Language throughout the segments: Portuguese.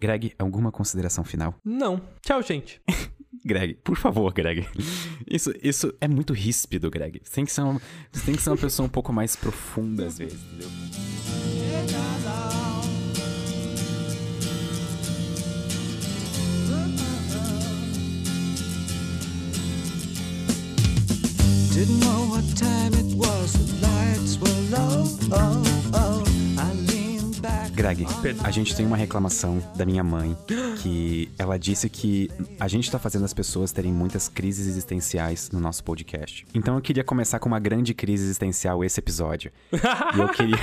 Greg, alguma consideração final? Não. Tchau, gente. Greg, por favor, Greg. Isso, isso é muito ríspido, Greg. Você tem que ser uma, você tem que ser uma pessoa um pouco mais profunda às vezes, entendeu? Didn't know what time it was, the lights were low. Oh, Greg, a gente tem uma reclamação da minha mãe que ela disse que a gente tá fazendo as pessoas terem muitas crises existenciais no nosso podcast. Então eu queria começar com uma grande crise existencial esse episódio. e eu queria,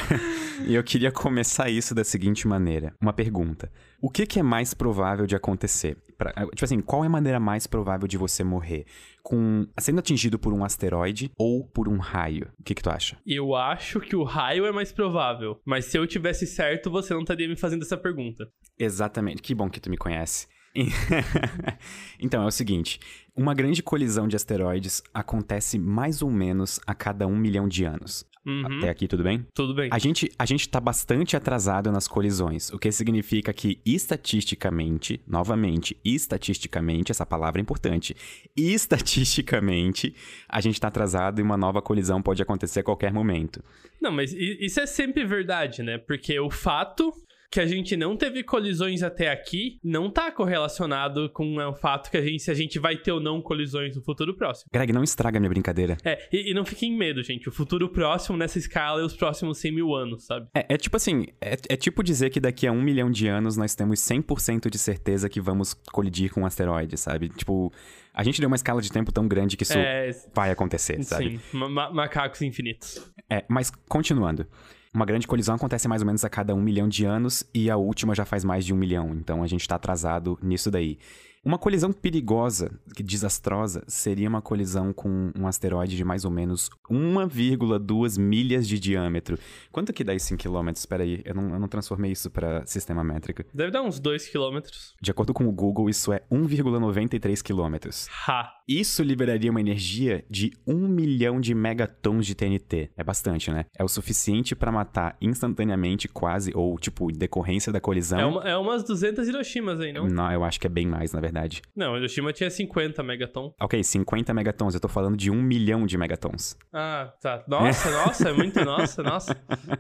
eu queria começar isso da seguinte maneira: uma pergunta. O que, que é mais provável de acontecer? Pra, tipo assim, qual é a maneira mais provável de você morrer? Com sendo atingido por um asteroide ou por um raio? O que, que tu acha? Eu acho que o raio é mais provável. Mas se eu tivesse certo, você não estaria me fazendo essa pergunta. Exatamente. Que bom que tu me conhece. então, é o seguinte: uma grande colisão de asteroides acontece mais ou menos a cada um milhão de anos. Uhum. Até aqui, tudo bem? Tudo bem. A gente, a gente tá bastante atrasado nas colisões, o que significa que, estatisticamente, novamente, estatisticamente, essa palavra é importante, estatisticamente, a gente tá atrasado e uma nova colisão pode acontecer a qualquer momento. Não, mas isso é sempre verdade, né? Porque o fato que a gente não teve colisões até aqui não tá correlacionado com o fato que a gente, se a gente vai ter ou não colisões no futuro próximo. Greg, não estraga minha brincadeira. É, e, e não fiquem em medo, gente. O futuro próximo nessa escala é os próximos 100 mil anos, sabe? É, é tipo assim, é, é, tipo dizer que daqui a um milhão de anos nós temos 100% de certeza que vamos colidir com um asteroide, sabe? Tipo, a gente deu uma escala de tempo tão grande que isso É, vai acontecer, sabe? sim, ma- ma- macacos infinitos. É, mas continuando. Uma grande colisão acontece mais ou menos a cada um milhão de anos e a última já faz mais de um milhão, então a gente tá atrasado nisso daí. Uma colisão perigosa, desastrosa, seria uma colisão com um asteroide de mais ou menos 1,2 milhas de diâmetro. Quanto que dá isso em quilômetros? Espera aí, eu não, eu não transformei isso para sistema métrico. Deve dar uns 2 quilômetros. De acordo com o Google, isso é 1,93 quilômetros. Ha! Isso liberaria uma energia de 1 milhão de megatons de TNT. É bastante, né? É o suficiente para matar instantaneamente, quase, ou tipo, em decorrência da colisão. É, uma- é umas 200 Hiroshimas aí, não? Não, eu acho que é bem mais, na verdade. Não, Hiroshima tinha 50 megaton. Ok, 50 megatons. Eu tô falando de 1 milhão de megatons. Ah, tá. Nossa, nossa, é muito nossa, nossa.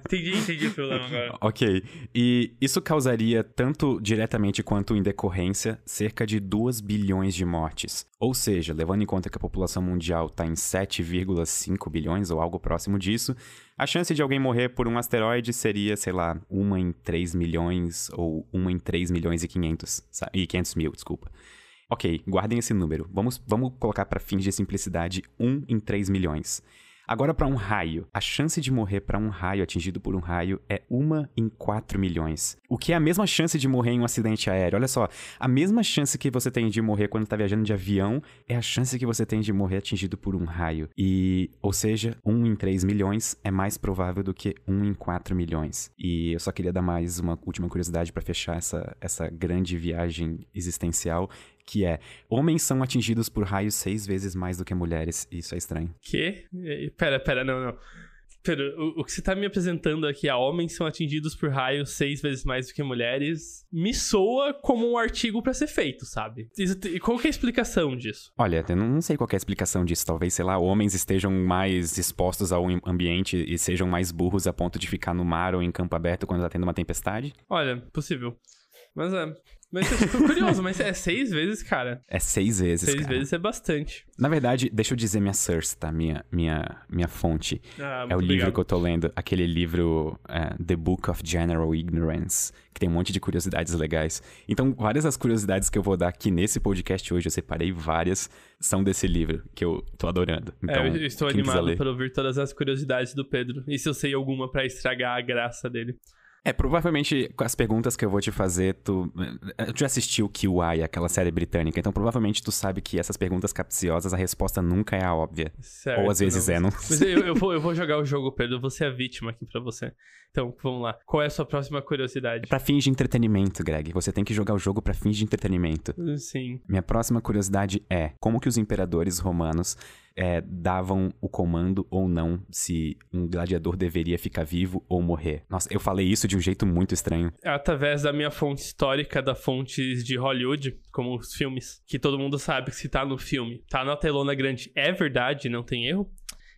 Entendi, entendi o problema agora. Ok. E isso causaria, tanto diretamente quanto em decorrência, cerca de 2 bilhões de mortes. Ou seja, levando em conta que a população mundial está em 7,5 bilhões ou algo próximo disso, a chance de alguém morrer por um asteroide seria, sei lá, uma em 3 milhões ou uma em 3 milhões e 500, sa- e 500 mil, desculpa. Ok, guardem esse número. Vamos, vamos colocar para fins de simplicidade 1 em 3 milhões. Agora para um raio. A chance de morrer para um raio atingido por um raio é 1 em 4 milhões. O que é a mesma chance de morrer em um acidente aéreo. Olha só, a mesma chance que você tem de morrer quando tá viajando de avião é a chance que você tem de morrer atingido por um raio. E, ou seja, 1 em 3 milhões é mais provável do que 1 em 4 milhões. E eu só queria dar mais uma última curiosidade para fechar essa, essa grande viagem existencial, que é homens são atingidos por raios seis vezes mais do que mulheres. Isso é estranho. Que? Pera, pera, não, não. Pera, o, o que você tá me apresentando aqui, a homens são atingidos por raios seis vezes mais do que mulheres, me soa como um artigo pra ser feito, sabe? E qual que é a explicação disso? Olha, eu não sei qual que é a explicação disso. Talvez, sei lá, homens estejam mais expostos ao am- ambiente e sejam mais burros a ponto de ficar no mar ou em campo aberto quando tá tendo uma tempestade. Olha, possível. Mas é. Mas eu fico curioso, mas é seis vezes, cara. É seis vezes, Seis cara. vezes é bastante. Na verdade, deixa eu dizer minha source, tá? Minha, minha, minha fonte. Ah, é o livro obrigado. que eu tô lendo, aquele livro é, The Book of General Ignorance, que tem um monte de curiosidades legais. Então, várias das curiosidades que eu vou dar aqui nesse podcast hoje, eu separei várias, são desse livro, que eu tô adorando. Então, é, eu estou animado para ouvir todas as curiosidades do Pedro. E se eu sei alguma pra estragar a graça dele? É, provavelmente com as perguntas que eu vou te fazer, tu. eh, Tu já assistiu QI, aquela série britânica, então provavelmente tu sabe que essas perguntas capciosas, a resposta nunca é a óbvia. Certo, Ou às vezes não. é, não Mas eu, eu vou, eu vou jogar o jogo, Pedro. Eu vou ser a vítima aqui pra você. Então, vamos lá. Qual é a sua próxima curiosidade? Pra fins de entretenimento, Greg. Você tem que jogar o jogo pra fins de entretenimento. Sim. Minha próxima curiosidade é como que os imperadores romanos é, davam o comando ou não se um gladiador deveria ficar vivo ou morrer. Nossa, eu falei isso de um jeito muito estranho. Através da minha fonte histórica da fontes de Hollywood, como os filmes, que todo mundo sabe que se tá no filme, tá na telona grande, é verdade, não tem erro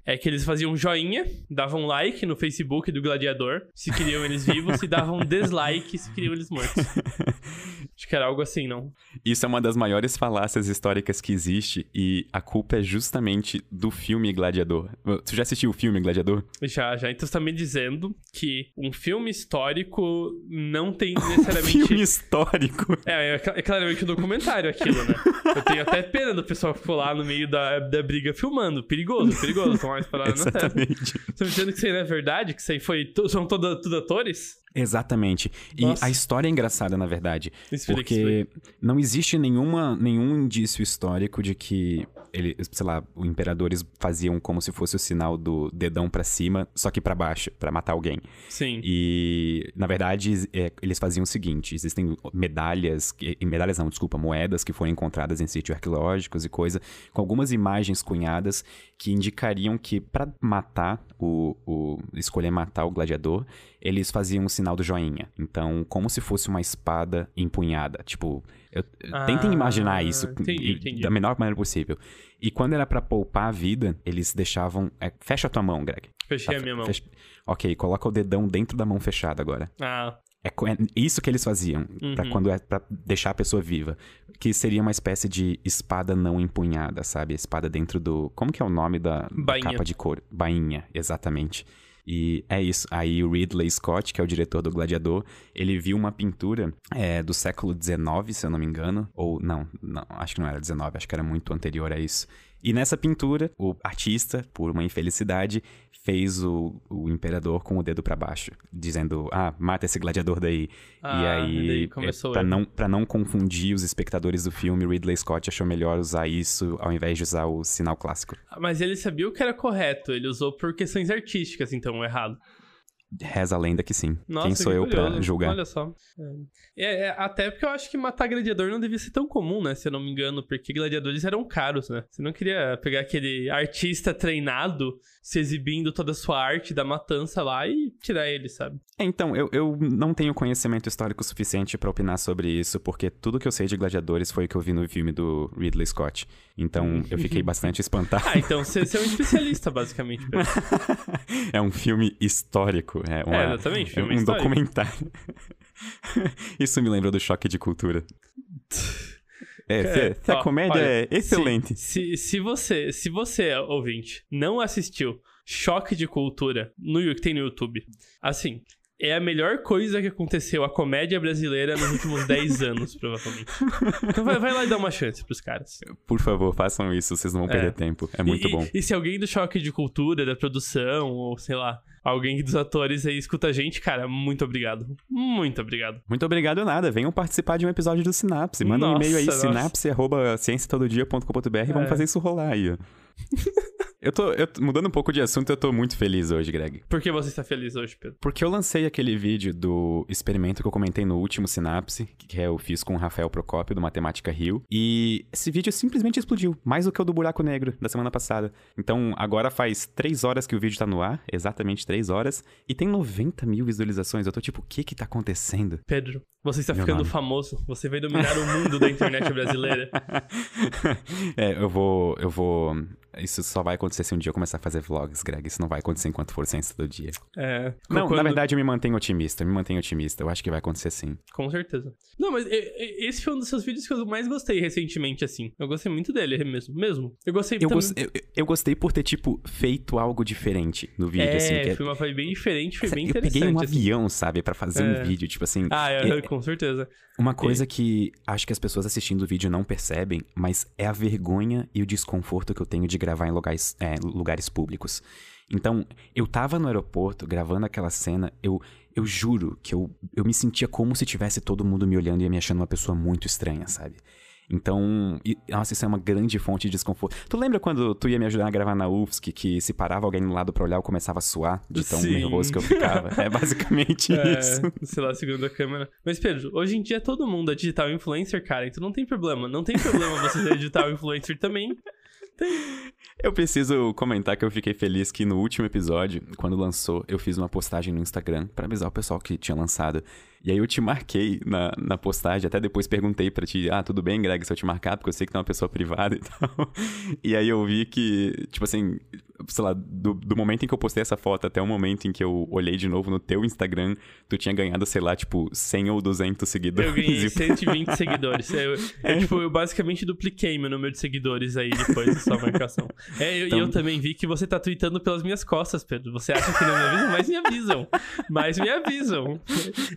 é que eles faziam joinha, davam like no Facebook do gladiador, se queriam eles vivos, e davam dislike se queriam eles mortos. Acho que era algo assim, não? Isso é uma das maiores falácias históricas que existe, e a culpa é justamente do filme Gladiador. Tu já assistiu o filme Gladiador? Já, já. Então você tá me dizendo que um filme histórico não tem necessariamente. um filme histórico? É, é, claramente um documentário aquilo, né? Eu tenho até pena do pessoal que ficou lá no meio da, da briga filmando. Perigoso, perigoso mais paradas Exatamente. na testa. Você me dizendo que isso aí não é verdade? Que isso aí foi. São todos tudo atores? Exatamente. Nossa. E a história é engraçada, na verdade. porque não existe nenhuma, nenhum indício histórico de que ele, sei lá, os imperadores faziam como se fosse o sinal do dedão para cima, só que para baixo, para matar alguém. Sim. E, na verdade, é, eles faziam o seguinte: existem medalhas, medalhas não, desculpa, moedas que foram encontradas em sítios arqueológicos e coisa, com algumas imagens cunhadas que indicariam que para matar o, o. escolher matar o gladiador, eles faziam o sinal do joinha. Então, como se fosse uma espada empunhada. Tipo, eu, ah, tentem imaginar isso entendi, entendi. da menor maneira possível. E quando era para poupar a vida, eles deixavam. É, fecha a tua mão, Greg. Fechei tá, a minha mão. Fecha... Ok, coloca o dedão dentro da mão fechada agora. Ah. É, é isso que eles faziam uhum. para quando é para deixar a pessoa viva, que seria uma espécie de espada não empunhada, sabe? Espada dentro do, como que é o nome da, da capa de couro? Bainha, exatamente. E é isso. Aí o Ridley Scott, que é o diretor do Gladiador, ele viu uma pintura é, do século XIX, se eu não me engano. Ou não, não, acho que não era XIX, acho que era muito anterior a isso. E nessa pintura, o artista, por uma infelicidade, fez o, o imperador com o dedo para baixo, dizendo: Ah, mata esse gladiador daí. Ah, e aí, é, pra, não, pra não confundir os espectadores do filme, Ridley Scott achou melhor usar isso ao invés de usar o sinal clássico. Mas ele sabia o que era correto, ele usou por questões artísticas, então, errado. Reza a lenda que sim. Nossa, Quem sou que eu curioso. pra julgar? Olha só. É. É, até porque eu acho que matar gladiador não devia ser tão comum, né? Se eu não me engano, porque gladiadores eram caros, né? Você não queria pegar aquele artista treinado se exibindo toda a sua arte da matança lá e tirar ele, sabe? É, então, eu, eu não tenho conhecimento histórico suficiente para opinar sobre isso, porque tudo que eu sei de gladiadores foi o que eu vi no filme do Ridley Scott. Então, eu fiquei bastante espantado. ah, então você, você é um especialista, basicamente. é um filme histórico. É, uma, é exatamente, é um histórico. documentário. isso me lembrou do choque de cultura. É, se, se a comédia olha, é excelente. Se, se, se, você, se você, ouvinte, não assistiu Choque de Cultura no que tem no YouTube, assim, é a melhor coisa que aconteceu à comédia brasileira nos últimos 10 anos, provavelmente. Então vai, vai, lá e dá uma chance pros caras. Por favor, façam isso, vocês não vão perder é. tempo. É muito e, bom. E se alguém do choque de cultura, da produção, ou sei lá, alguém dos atores aí escuta a gente, cara, muito obrigado. Muito obrigado. Muito obrigado nada. Venham participar de um episódio do Sinapse. Manda um e-mail aí, sinapse.cienciatododia.com.br e vamos é. fazer isso rolar aí. Eu tô, eu, mudando um pouco de assunto, eu tô muito feliz hoje, Greg. Por que você está feliz hoje, Pedro? Porque eu lancei aquele vídeo do experimento que eu comentei no último Sinapse, que eu fiz com o Rafael Procópio, do Matemática Rio. E esse vídeo simplesmente explodiu, mais do que o do Buraco Negro, da semana passada. Então, agora faz três horas que o vídeo tá no ar, exatamente três horas, e tem 90 mil visualizações. Eu tô tipo, o que que tá acontecendo? Pedro, você está Meu ficando nome. famoso. Você vai dominar o mundo da internet brasileira. é, eu vou, eu vou isso só vai acontecer se um dia eu começar a fazer vlogs, Greg. Isso não vai acontecer enquanto for ciência do dia. É. Não, quando... na verdade eu me mantenho otimista. me mantenho otimista. Eu acho que vai acontecer sim. Com certeza. Não, mas esse foi um dos seus vídeos que eu mais gostei recentemente, assim. Eu gostei muito dele mesmo. Mesmo. Eu gostei eu, também... gost... eu, eu, gostei por ter, tipo, feito algo diferente no vídeo, é, assim. É, foi uma vibe bem diferente, foi bem eu interessante. Eu peguei um assim. avião, sabe, para fazer é. um vídeo, tipo assim. Ah, é, com certeza. Uma coisa que acho que as pessoas assistindo o vídeo não percebem, mas é a vergonha e o desconforto que eu tenho de gravar em lugares, é, lugares públicos. Então, eu tava no aeroporto gravando aquela cena, eu, eu juro que eu, eu me sentia como se tivesse todo mundo me olhando e me achando uma pessoa muito estranha, sabe? Então, e, nossa, isso é uma grande fonte de desconforto. Tu lembra quando tu ia me ajudar a gravar na UFSC que se parava alguém no lado pra olhar eu começava a suar de tão Sim. nervoso que eu ficava? é basicamente é, isso. Sei lá, segundo a câmera. Mas, Pedro, hoje em dia todo mundo é digital influencer, cara, então não tem problema. Não tem problema você ser digital influencer também. Eu preciso comentar que eu fiquei feliz que no último episódio, quando lançou, eu fiz uma postagem no Instagram para avisar o pessoal que tinha lançado. E aí eu te marquei na, na postagem, até depois perguntei para ti, ah, tudo bem, Greg, se eu te marcar, porque eu sei que tu é uma pessoa privada e tal. E aí eu vi que, tipo assim, sei lá, do, do momento em que eu postei essa foto até o momento em que eu olhei de novo no teu Instagram, tu tinha ganhado, sei lá, tipo, 100 ou 200 seguidores. Eu ganhei 120 seguidores. Eu, eu, tipo, eu basicamente dupliquei meu número de seguidores aí depois da sua marcação. É, eu, então... eu também vi que você tá tweetando pelas minhas costas, Pedro. Você acha que não me avisam? Mas me avisam. Mas me avisam.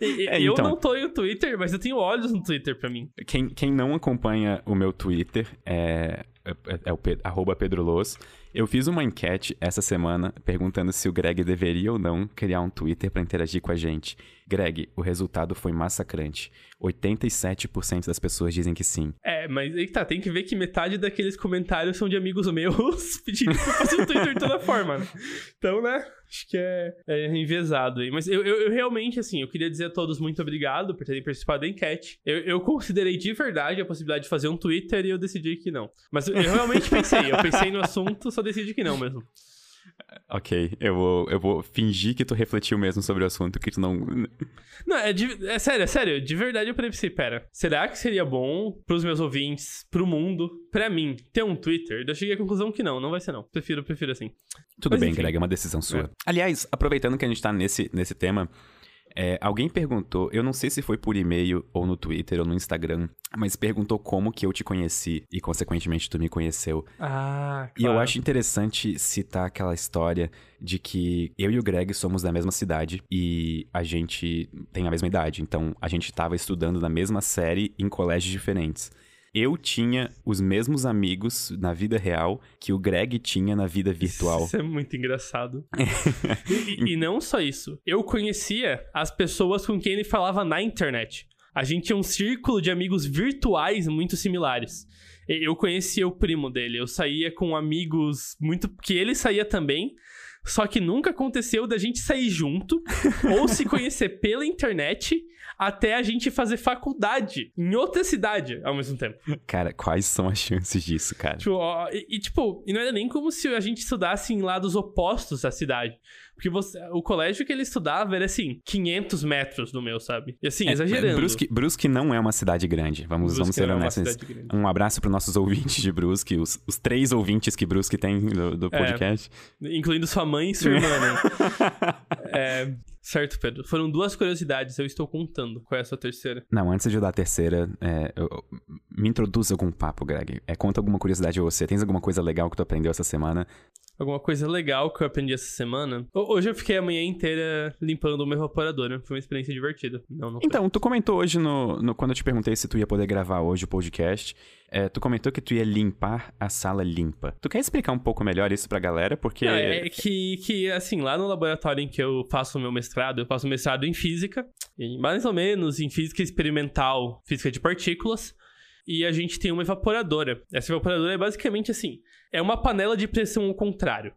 E, é, eu então... não tô no Twitter, mas eu tenho olhos no Twitter pra mim. Quem, quem não acompanha o meu Twitter é, é, é o arroba Pedro. Eu fiz uma enquete essa semana perguntando se o Greg deveria ou não criar um Twitter para interagir com a gente. Greg, o resultado foi massacrante. 87% das pessoas dizem que sim. É, mas aí tá, tem que ver que metade daqueles comentários são de amigos meus pedindo pra fazer o Twitter de toda forma, né? Então, né? Acho que é, é enviesado aí. Mas eu, eu, eu, realmente, assim, eu queria dizer a todos muito obrigado por terem participado da enquete. Eu, eu considerei de verdade a possibilidade de fazer um Twitter e eu decidi que não. Mas eu realmente pensei. Eu pensei no assunto, só decidi que não mesmo. Ok, eu vou, eu vou fingir que tu refletiu mesmo sobre o assunto, que tu não. Não, é, de, é sério, é sério. De verdade eu pensei, pera, será que seria bom pros meus ouvintes, pro mundo, pra mim, ter um Twitter? Eu cheguei à conclusão que não, não vai ser não. Prefiro, prefiro assim. Tudo Mas, bem, enfim. Greg, é uma decisão sua. É. Aliás, aproveitando que a gente tá nesse, nesse tema, é, alguém perguntou, eu não sei se foi por e-mail ou no Twitter ou no Instagram, mas perguntou como que eu te conheci e, consequentemente, tu me conheceu. Ah, claro. E eu acho interessante citar aquela história de que eu e o Greg somos da mesma cidade e a gente tem a mesma idade. Então, a gente estava estudando na mesma série em colégios diferentes eu tinha os mesmos amigos na vida real que o Greg tinha na vida virtual. Isso é muito engraçado. e, e não só isso. Eu conhecia as pessoas com quem ele falava na internet. A gente tinha um círculo de amigos virtuais muito similares. Eu conhecia o primo dele, eu saía com amigos muito. que ele saía também. Só que nunca aconteceu da gente sair junto ou se conhecer pela internet até a gente fazer faculdade em outra cidade ao mesmo tempo. Cara, quais são as chances disso, cara? Tipo, ó, e, e, tipo, e não era nem como se a gente estudasse em lados opostos da cidade. Porque você, o colégio que ele estudava era assim, 500 metros do meu, sabe? E assim, é, exagerando. Brusque, Brusque não é uma cidade grande. Vamos, vamos ser é honestos. Um abraço para nossos ouvintes de Brusque, os, os três ouvintes que Brusque tem do, do é, podcast. É, incluindo sua mãe e sua irmã, né? é, certo, Pedro. Foram duas curiosidades, eu estou contando. Qual é a sua terceira? Não, antes de eu dar a terceira, é, eu, me introduza algum papo, Greg. É, conta alguma curiosidade a você. Tens alguma coisa legal que tu aprendeu essa semana? alguma coisa legal que eu aprendi essa semana. Hoje eu fiquei a manhã inteira limpando uma evaporadora. Foi uma experiência divertida. Não, não então, tu comentou hoje no, no, Quando eu te perguntei se tu ia poder gravar hoje o podcast, é, tu comentou que tu ia limpar a sala limpa. Tu quer explicar um pouco melhor isso pra galera? Porque. Não, é que, que, assim, lá no laboratório em que eu faço o meu mestrado, eu faço mestrado em física, mais ou menos em física experimental, física de partículas e a gente tem uma evaporadora. Essa evaporadora é basicamente assim: é uma panela de pressão ao contrário.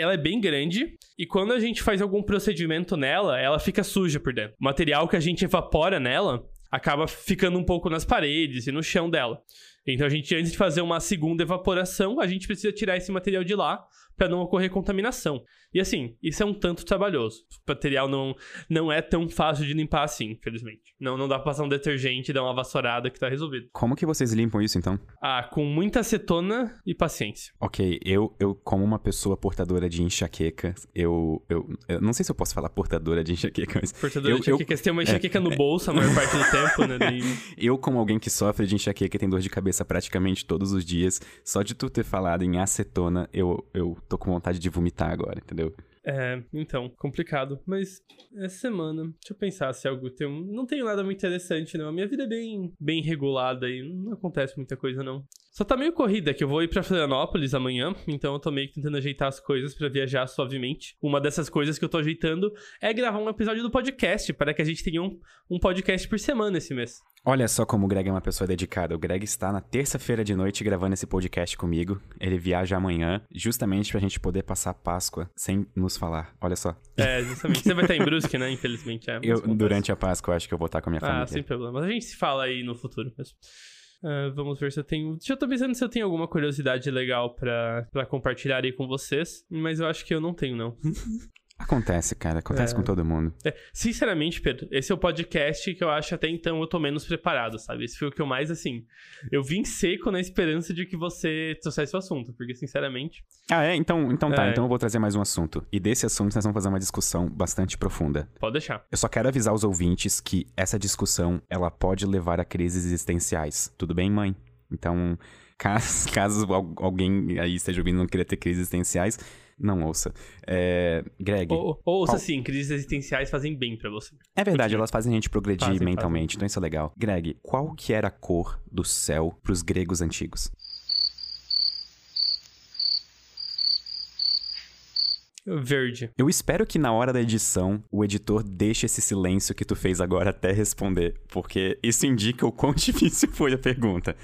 Ela é bem grande e quando a gente faz algum procedimento nela, ela fica suja por dentro. O material que a gente evapora nela acaba ficando um pouco nas paredes e no chão dela. Então a gente, antes de fazer uma segunda evaporação, a gente precisa tirar esse material de lá para não ocorrer contaminação. E assim, isso é um tanto trabalhoso. O material não, não é tão fácil de limpar assim, infelizmente. Não, não dá pra passar um detergente e dar uma vassourada que tá resolvido. Como que vocês limpam isso então? Ah, com muita acetona e paciência. Ok, eu, eu como uma pessoa portadora de enxaqueca, eu, eu, eu não sei se eu posso falar portadora de enxaqueca, mas... Portadora eu, de enxaqueca, eu, você tem uma enxaqueca é, no bolso a maior parte do tempo, né? Daí... Eu, como alguém que sofre de enxaqueca e tem dor de cabeça praticamente todos os dias, só de tu ter falado em acetona, eu, eu tô com vontade de vomitar agora, entendeu? É, então, complicado. Mas essa semana, deixa eu pensar se algo tem. Não tenho nada muito interessante, não. A minha vida é bem, bem regulada e não acontece muita coisa, não. Só tá meio corrida, que eu vou ir pra Florianópolis amanhã, então eu tô meio que tentando ajeitar as coisas para viajar suavemente. Uma dessas coisas que eu tô ajeitando é gravar um episódio do podcast, para que a gente tenha um, um podcast por semana esse mês. Olha só como o Greg é uma pessoa dedicada. O Greg está na terça-feira de noite gravando esse podcast comigo. Ele viaja amanhã, justamente pra gente poder passar a Páscoa sem nos falar. Olha só. É, justamente. Você vai estar em Brusque, né? Infelizmente. É, eu, durante a Páscoa, acho que eu vou estar com a minha ah, família. Ah, sem problema. A gente se fala aí no futuro mesmo. Uh, vamos ver se eu tenho. Eu tô pensando se eu tenho alguma curiosidade legal pra compartilhar aí com vocês. Mas eu acho que eu não tenho, não. Acontece, cara. Acontece é... com todo mundo. É, sinceramente, Pedro, esse é o podcast que eu acho até então eu tô menos preparado, sabe? Esse foi o que eu mais, assim. Eu vim seco na esperança de que você trouxesse o assunto, porque, sinceramente. Ah, é? Então, então tá. É... Então eu vou trazer mais um assunto. E desse assunto nós vamos fazer uma discussão bastante profunda. Pode deixar. Eu só quero avisar os ouvintes que essa discussão ela pode levar a crises existenciais. Tudo bem, mãe? Então, caso, caso alguém aí esteja ouvindo e não queira ter crises existenciais não ouça. É, Greg. Ou, ouça qual... sim, crises existenciais fazem bem para você. É verdade, elas fazem a gente progredir fazem, mentalmente, fazem. então isso é legal. Greg, qual que era a cor do céu pros gregos antigos? Verde. Eu espero que na hora da edição o editor deixe esse silêncio que tu fez agora até responder, porque isso indica o quão difícil foi a pergunta.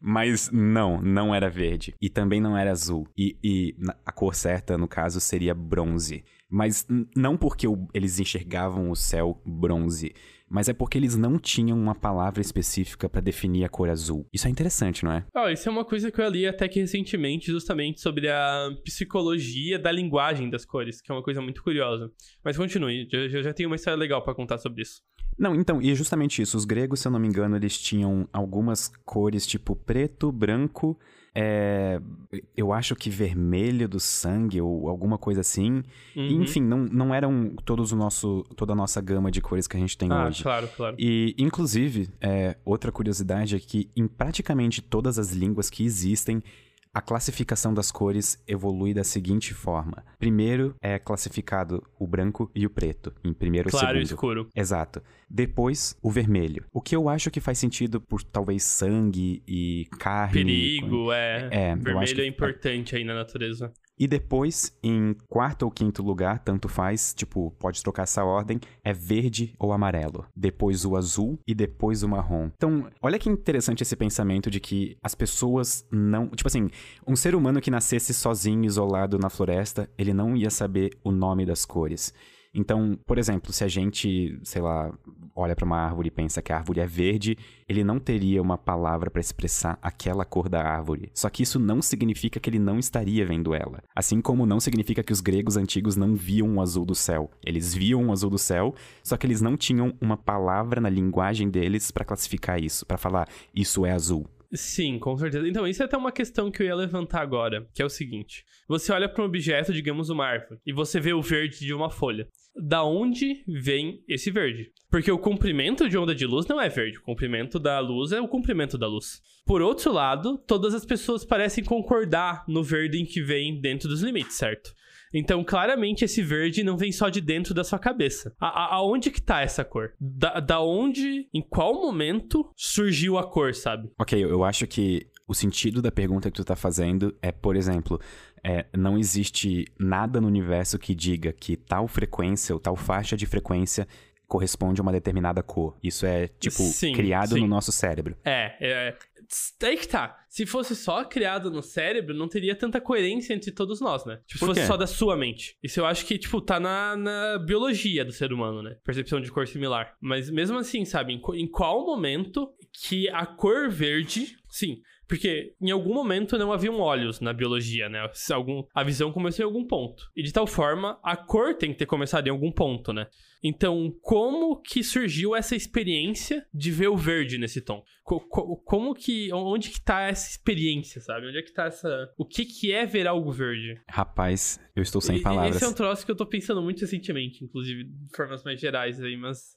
Mas não, não era verde. E também não era azul. E, e a cor certa, no caso, seria bronze. Mas não porque eles enxergavam o céu bronze, mas é porque eles não tinham uma palavra específica para definir a cor azul. Isso é interessante, não é? Oh, isso é uma coisa que eu li até que recentemente, justamente sobre a psicologia da linguagem das cores, que é uma coisa muito curiosa. Mas continue, eu já tenho uma história legal para contar sobre isso. Não, então, e é justamente isso. Os gregos, se eu não me engano, eles tinham algumas cores tipo preto, branco, é, eu acho que vermelho do sangue ou alguma coisa assim. Uhum. enfim, não, não eram todos o nosso, toda a nossa gama de cores que a gente tem ah, hoje. Claro, claro. E, inclusive, é, outra curiosidade é que em praticamente todas as línguas que existem, a classificação das cores evolui da seguinte forma. Primeiro é classificado o branco e o preto, em primeiro claro, segundo. Claro, escuro. Exato. Depois, o vermelho. O que eu acho que faz sentido por talvez sangue e carne. Perigo, é. É, vermelho é importante aí na natureza. E depois, em quarto ou quinto lugar, tanto faz, tipo, pode trocar essa ordem, é verde ou amarelo. Depois o azul e depois o marrom. Então, olha que interessante esse pensamento de que as pessoas não. Tipo assim, um ser humano que nascesse sozinho, isolado na floresta, ele não ia saber o nome das cores. Então, por exemplo, se a gente, sei lá, olha para uma árvore e pensa que a árvore é verde, ele não teria uma palavra para expressar aquela cor da árvore. Só que isso não significa que ele não estaria vendo ela. Assim como não significa que os gregos antigos não viam o azul do céu. Eles viam o azul do céu, só que eles não tinham uma palavra na linguagem deles para classificar isso, para falar isso é azul. Sim, com certeza. Então, isso é até uma questão que eu ia levantar agora, que é o seguinte: você olha para um objeto, digamos uma árvore, e você vê o verde de uma folha. Da onde vem esse verde? Porque o comprimento de onda de luz não é verde, o comprimento da luz é o comprimento da luz. Por outro lado, todas as pessoas parecem concordar no verde em que vem dentro dos limites, certo? Então, claramente, esse verde não vem só de dentro da sua cabeça. A, a, aonde que tá essa cor? Da, da onde, em qual momento surgiu a cor, sabe? Ok, eu acho que o sentido da pergunta que tu tá fazendo é, por exemplo, é, não existe nada no universo que diga que tal frequência ou tal faixa de frequência corresponde a uma determinada cor. Isso é, tipo, sim, criado sim. no nosso cérebro. É, é. Aí que tá. Se fosse só criado no cérebro, não teria tanta coerência entre todos nós, né? Tipo, se fosse só da sua mente. Isso eu acho que, tipo, tá na, na biologia do ser humano, né? Percepção de cor similar. Mas mesmo assim, sabe? Em, em qual momento que a cor verde. Sim, porque em algum momento não haviam olhos na biologia, né? Algum, a visão começou em algum ponto. E de tal forma, a cor tem que ter começado em algum ponto, né? Então, como que surgiu essa experiência de ver o verde nesse tom? Co co como que. Onde que tá essa experiência, sabe? Onde é que tá essa. O que que é ver algo verde? Rapaz, eu estou sem e, palavras. Esse é um troço que eu tô pensando muito recentemente, inclusive, de formas mais gerais aí, mas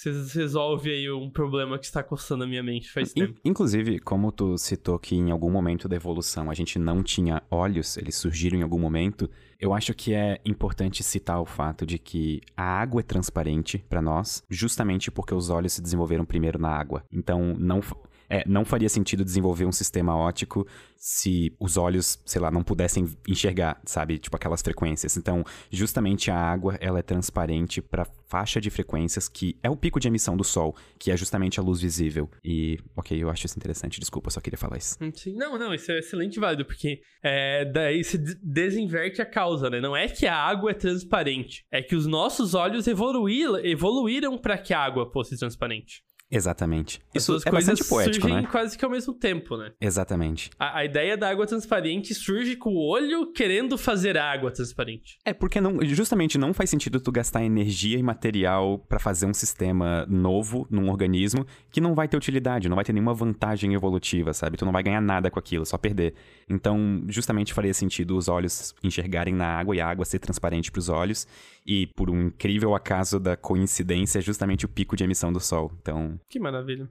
você resolve aí um problema que está coçando a minha mente faz tempo. Inclusive, como tu citou que em algum momento da evolução a gente não tinha olhos, eles surgiram em algum momento, eu acho que é importante citar o fato de que a água é transparente para nós, justamente porque os olhos se desenvolveram primeiro na água. Então, não é, não faria sentido desenvolver um sistema óptico se os olhos, sei lá, não pudessem enxergar, sabe? Tipo aquelas frequências. Então, justamente a água, ela é transparente para faixa de frequências que é o pico de emissão do sol, que é justamente a luz visível. E, ok, eu acho isso interessante, desculpa, só queria falar isso. Hum, sim, não, não, isso é excelente válido, porque é, daí se desinverte a causa, né? Não é que a água é transparente, é que os nossos olhos evoluíram, evoluíram para que a água fosse transparente. Exatamente. As Isso duas é coisas poético, surgem né? quase que ao mesmo tempo, né? Exatamente. A, a ideia da água transparente surge com o olho querendo fazer a água transparente. É porque não, justamente não faz sentido tu gastar energia e material pra fazer um sistema novo num organismo que não vai ter utilidade, não vai ter nenhuma vantagem evolutiva, sabe? Tu não vai ganhar nada com aquilo, só perder. Então, justamente faria sentido os olhos enxergarem na água e a água ser transparente pros olhos. E por um incrível acaso da coincidência, é justamente o pico de emissão do sol. Então, Que maravilha.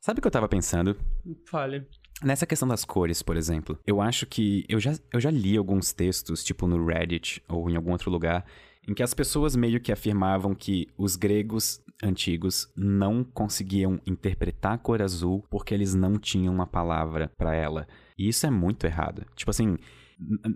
sabe o que eu tava pensando? Fale. Nessa questão das cores, por exemplo, eu acho que eu já, eu já li alguns textos, tipo no Reddit ou em algum outro lugar, em que as pessoas meio que afirmavam que os gregos antigos não conseguiam interpretar a cor azul porque eles não tinham uma palavra pra ela. E isso é muito errado. Tipo assim,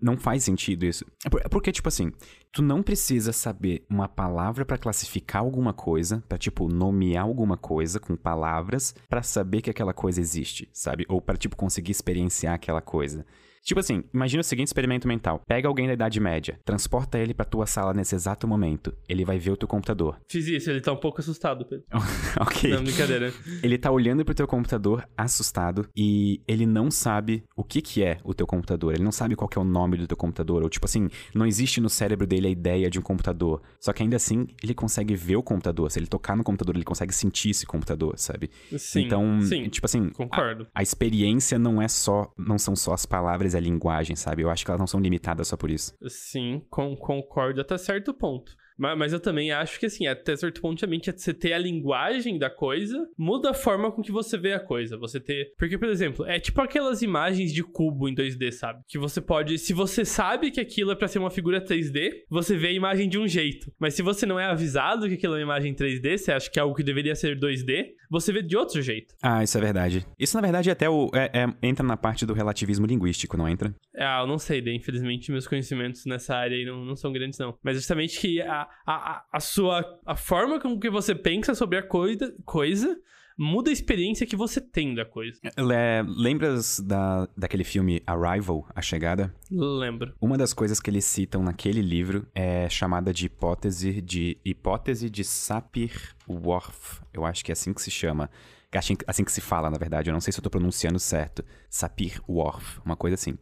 não faz sentido isso. É é Porque, tipo assim, tu não precisa saber uma palavra pra classificar alguma coisa, pra tipo nomear alguma coisa com palavras pra saber que aquela coisa existe, sabe? Ou pra tipo conseguir experienciar aquela coisa. Tipo assim, imagina o seguinte experimento mental. Pega alguém da Idade Média, transporta ele pra tua sala nesse exato momento. Ele vai ver o teu computador. Fiz isso, ele tá um pouco assustado, Pedro. ok. Não, brincadeira. Ele tá olhando pro teu computador assustado e ele não sabe o que que é o teu computador. Ele não sabe qual que é o nome do teu computador. Ou tipo assim, não existe no cérebro dele a ideia de um computador. Só que ainda assim, ele consegue ver o computador. Se ele tocar no computador, ele consegue sentir esse computador, sabe? Sim, então, sim, tipo assim, concordo. a experiência não é só, não são só as palavras a linguagem, sabe? Eu acho que elas não são limitadas só por isso. Sim, con- concordo até certo ponto. Ma- Mas, eu também acho que, assim, até certo ponto, realmente, é você ter a linguagem da coisa, muda a forma com que você vê a coisa. Você ter. Porque, por exemplo, é tipo aquelas imagens de cubo em 2D, sabe? Que você pode. Se você sabe que aquilo é pra ser uma figura 3D, você vê a imagem de um jeito. Mas se você não é avisado que aquilo é uma imagem 3D, você acha que é algo que deveria ser 2D, você vê de outro jeito. Ah, isso é verdade. Isso, na verdade, até o, é- é- entra na parte do relativismo linguístico, não entra? Ah, eu não sei, daí, infelizmente meus conhecimentos nessa área aí não, não são grandes, não. Mas justamente que a, a, a- sua. A forma com que você pensa sobre a coisa, coisa muda a experiência que você tem da coisa. Le- lembras da, daquele filme Arrival, A Chegada? Lembro. Uma das coisas que eles citam naquele livro é chamada de hipótese de hipótese de Sapir-Whorf. Eu acho que é assim que se chama. Assim, assim que se fala, na verdade. Eu não sei se eu tô pronunciando certo. Sapir-Whorf, uma coisa assim.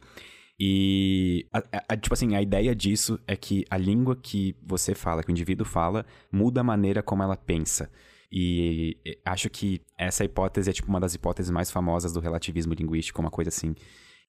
E, a- a- tipo assim, a ideia disso é que a língua que você fala, que o indivíduo fala, muda a maneira como ela pensa. E e acho que essa hipótese é, tipo, uma das hipóteses mais famosas do relativismo linguístico, uma coisa assim.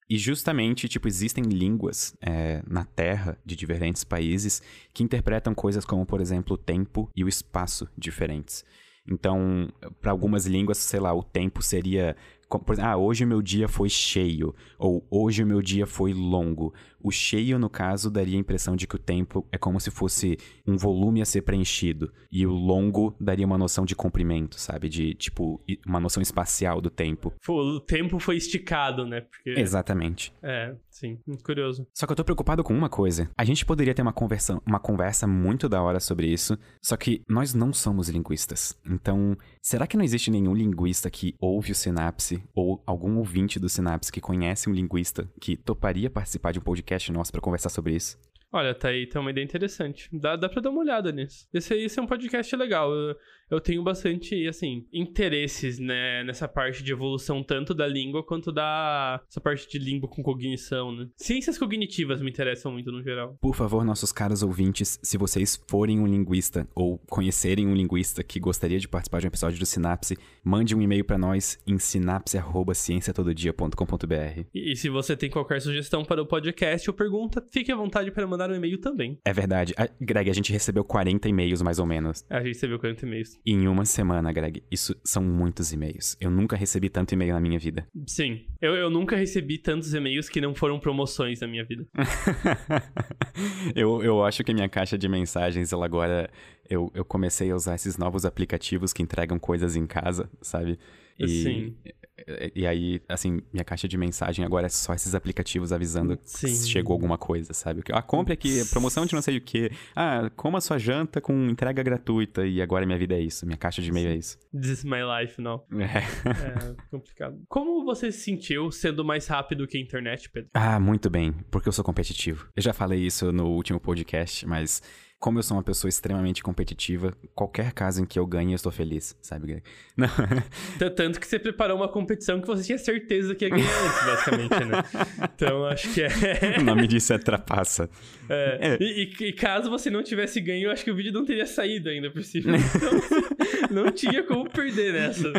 E justamente, tipo, existem línguas é, na Terra de diferentes países que interpretam coisas como, por exemplo, o tempo e o espaço diferentes. Então, para algumas línguas, sei lá, o tempo seria. Por exemplo, ah, hoje o meu dia foi cheio. Ou hoje o meu dia foi longo. O cheio, no caso, daria a impressão de que o tempo é como se fosse um volume a ser preenchido. E o longo daria uma noção de comprimento, sabe? De, tipo, uma noção espacial do tempo. O tempo foi esticado, né? Porque. Exatamente. É, sim. Curioso. Só que eu tô preocupado com uma coisa. A gente poderia ter uma conversa, uma conversa muito da hora sobre isso, só que nós não somos linguistas. Então, será que não existe nenhum linguista que ouve o Sinapse, ou algum ouvinte do Sinapse que conhece um linguista que toparia participar de um podcast nosso pra conversar sobre isso? Olha, tá aí, tem uma ideia interessante. Dá, dá pra dar uma olhada nisso. Esse aí esse é um podcast legal. Eu, eu tenho bastante, assim, interesses, né, nessa parte de evolução, tanto da língua quanto da. essa parte de língua com cognição, né? Ciências cognitivas me interessam muito no geral. Por favor, nossos caros ouvintes, se vocês forem um linguista ou conhecerem um linguista que gostaria de participar de um episódio do Sinapse, mande um e-mail pra nós em sinapse@cienciatododia.com.br. E, e se você tem qualquer sugestão para o podcast ou pergunta, fique à vontade para mandar um e-mail também. É verdade. A- Greg, a gente recebeu 40 e-mails mais ou menos. A gente recebeu 40 e-mails. Em uma semana, Greg. Isso são muitos e-mails. Eu nunca recebi tanto e-mail na minha vida. Sim, eu, eu nunca recebi tantos e-mails que não foram promoções na minha vida. eu, eu acho que minha caixa de mensagens, ela agora. Eu, eu comecei a usar esses novos aplicativos que entregam coisas em casa, sabe? E, Sim. E, e aí, assim, minha caixa de mensagem agora é só esses aplicativos avisando Sim. se chegou alguma coisa, sabe? Ah, compre aqui, promoção de não sei o quê. Ah, coma sua janta com entrega gratuita. E agora minha vida é isso. Minha caixa de e-mail é isso. This is my life, não. É. É complicado. Como você se sentiu sendo mais rápido que a internet, Pedro? Ah, muito bem, porque eu sou competitivo. Eu já falei isso no último podcast, mas como eu sou uma pessoa extremamente competitiva, qualquer caso em que eu ganhe, eu estou feliz, sabe, Greg? Não. Tanto que você preparou uma competição que você tinha certeza que ia ganhar antes, basicamente, né? Então, acho que é... o nome disso é trapaça. É. é. E, e, caso você não tivesse ganho, eu acho que o vídeo não teria saído ainda por cima. Então, não tinha como perder nessa.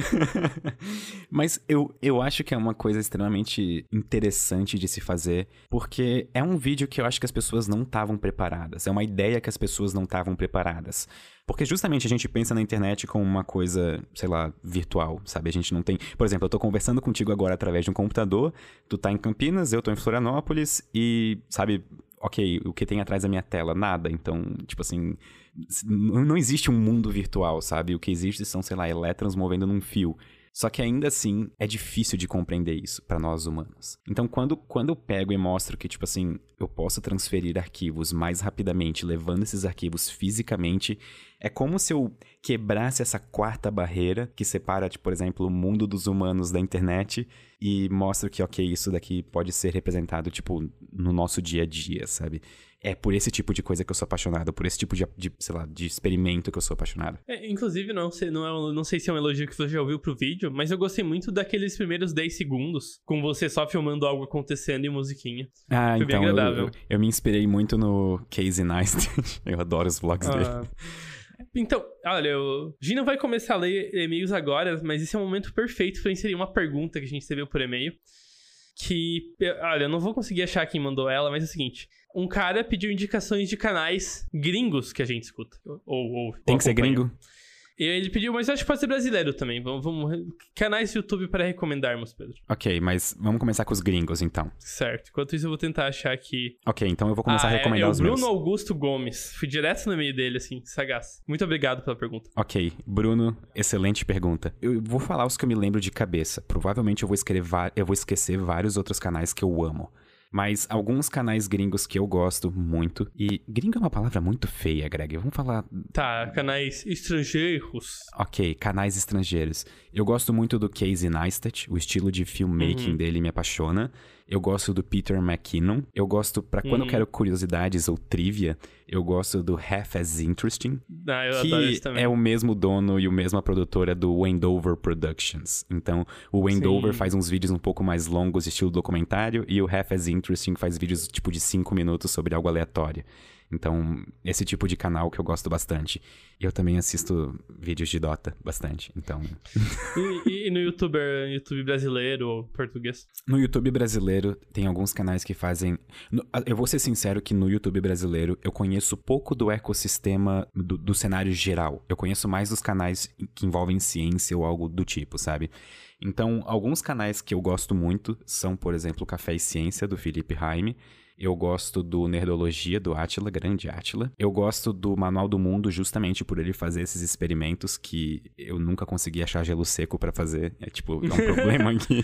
Mas eu, eu acho que é uma coisa extremamente interessante de se fazer, porque é um vídeo que eu acho que as pessoas não estavam preparadas. É uma ideia que as pessoas não estavam preparadas. Porque justamente a gente pensa na internet como uma coisa, sei lá, virtual, sabe? A gente não tem. Por exemplo, eu tô conversando contigo agora através de um computador, tu tá em Campinas, eu tô em Florianópolis e, sabe, ok, o que tem atrás da minha tela? Nada. Então, tipo assim, não existe um mundo virtual, sabe? O que existe são, sei lá, elétrons movendo num fio. Só que ainda assim é difícil de compreender isso para nós humanos. Então, quando, quando eu pego e mostro que, tipo assim, eu posso transferir arquivos mais rapidamente, levando esses arquivos fisicamente, é como se eu quebrasse essa quarta barreira que separa, tipo, por exemplo, o mundo dos humanos da internet e mostro que, ok, isso daqui pode ser representado, tipo, no nosso dia a dia, sabe? é por esse tipo de coisa que eu sou apaixonado, por esse tipo de, de sei lá, de experimento que eu sou apaixonado. É, inclusive, não sei, não, é, não sei se é um elogio que você já ouviu pro vídeo, mas eu gostei muito daqueles primeiros 10 segundos, com você só filmando algo acontecendo e musiquinha. Ah, Foi então, bem agradável. Eu, eu, eu, me inspirei muito no Casey Neistat. eu adoro os vlogs ah. dele. Então, olha, o Gino vai começar a ler e-mails agora, mas esse é o momento perfeito para inserir uma pergunta que a gente recebeu por e-mail. Que, olha, eu não vou conseguir achar quem mandou ela, mas é o seguinte: um cara pediu indicações de canais gringos que a gente escuta. Ou, ou Tem que ser gringo? E ele pediu, mas acho que pode ser brasileiro também. Vamos, vamos canais YouTube para recomendarmos, Pedro. Ok, mas vamos começar com os gringos então. Certo. Enquanto isso, eu vou tentar achar aqui. Ok, então eu vou começar ah, a recomendar é, é os Bruno meus. Augusto Gomes. Fui direto no meio dele, assim, sagaz. Muito obrigado pela pergunta. Ok, Bruno, excelente pergunta. Eu vou falar os que eu me lembro de cabeça. Provavelmente eu vou escrever, eu vou esquecer vários outros canais que eu amo. Mas alguns canais gringos que eu gosto muito. E gringo é uma palavra muito feia, Greg. Vamos falar. Tá, canais estrangeiros. Ok, canais estrangeiros. Eu gosto muito do Casey Neistat, o estilo de filmmaking uhum. dele me apaixona. Eu gosto do Peter McKinnon. Eu gosto, para quando uhum. eu quero curiosidades ou trivia, eu gosto do Half as Interesting. Ah, eu que adoro isso também. é o mesmo dono e a mesma produtora do Wendover Productions. Então, o Wendover Sim. faz uns vídeos um pouco mais longos, estilo documentário, e o Half as Interesting faz vídeos tipo de 5 minutos sobre algo aleatório. Então, esse tipo de canal que eu gosto bastante. E eu também assisto vídeos de Dota bastante, então... e, e, no YouTube, YouTube brasileiro ou português? No YouTube brasileiro, tem alguns canais que fazem... Eu vou ser sincero que no YouTube brasileiro, eu conheço pouco do ecossistema, do, do cenário geral. Eu conheço mais os canais que envolvem ciência ou algo do tipo, sabe? Então, alguns canais que eu gosto muito são, por exemplo, Café e Ciência, do Felipe Raime, eu gosto do Nerdologia do Atila, grande Atila. Eu gosto do Manual do Mundo justamente por ele fazer esses experimentos que eu nunca consegui achar gelo seco para fazer. É tipo, é um problema aqui.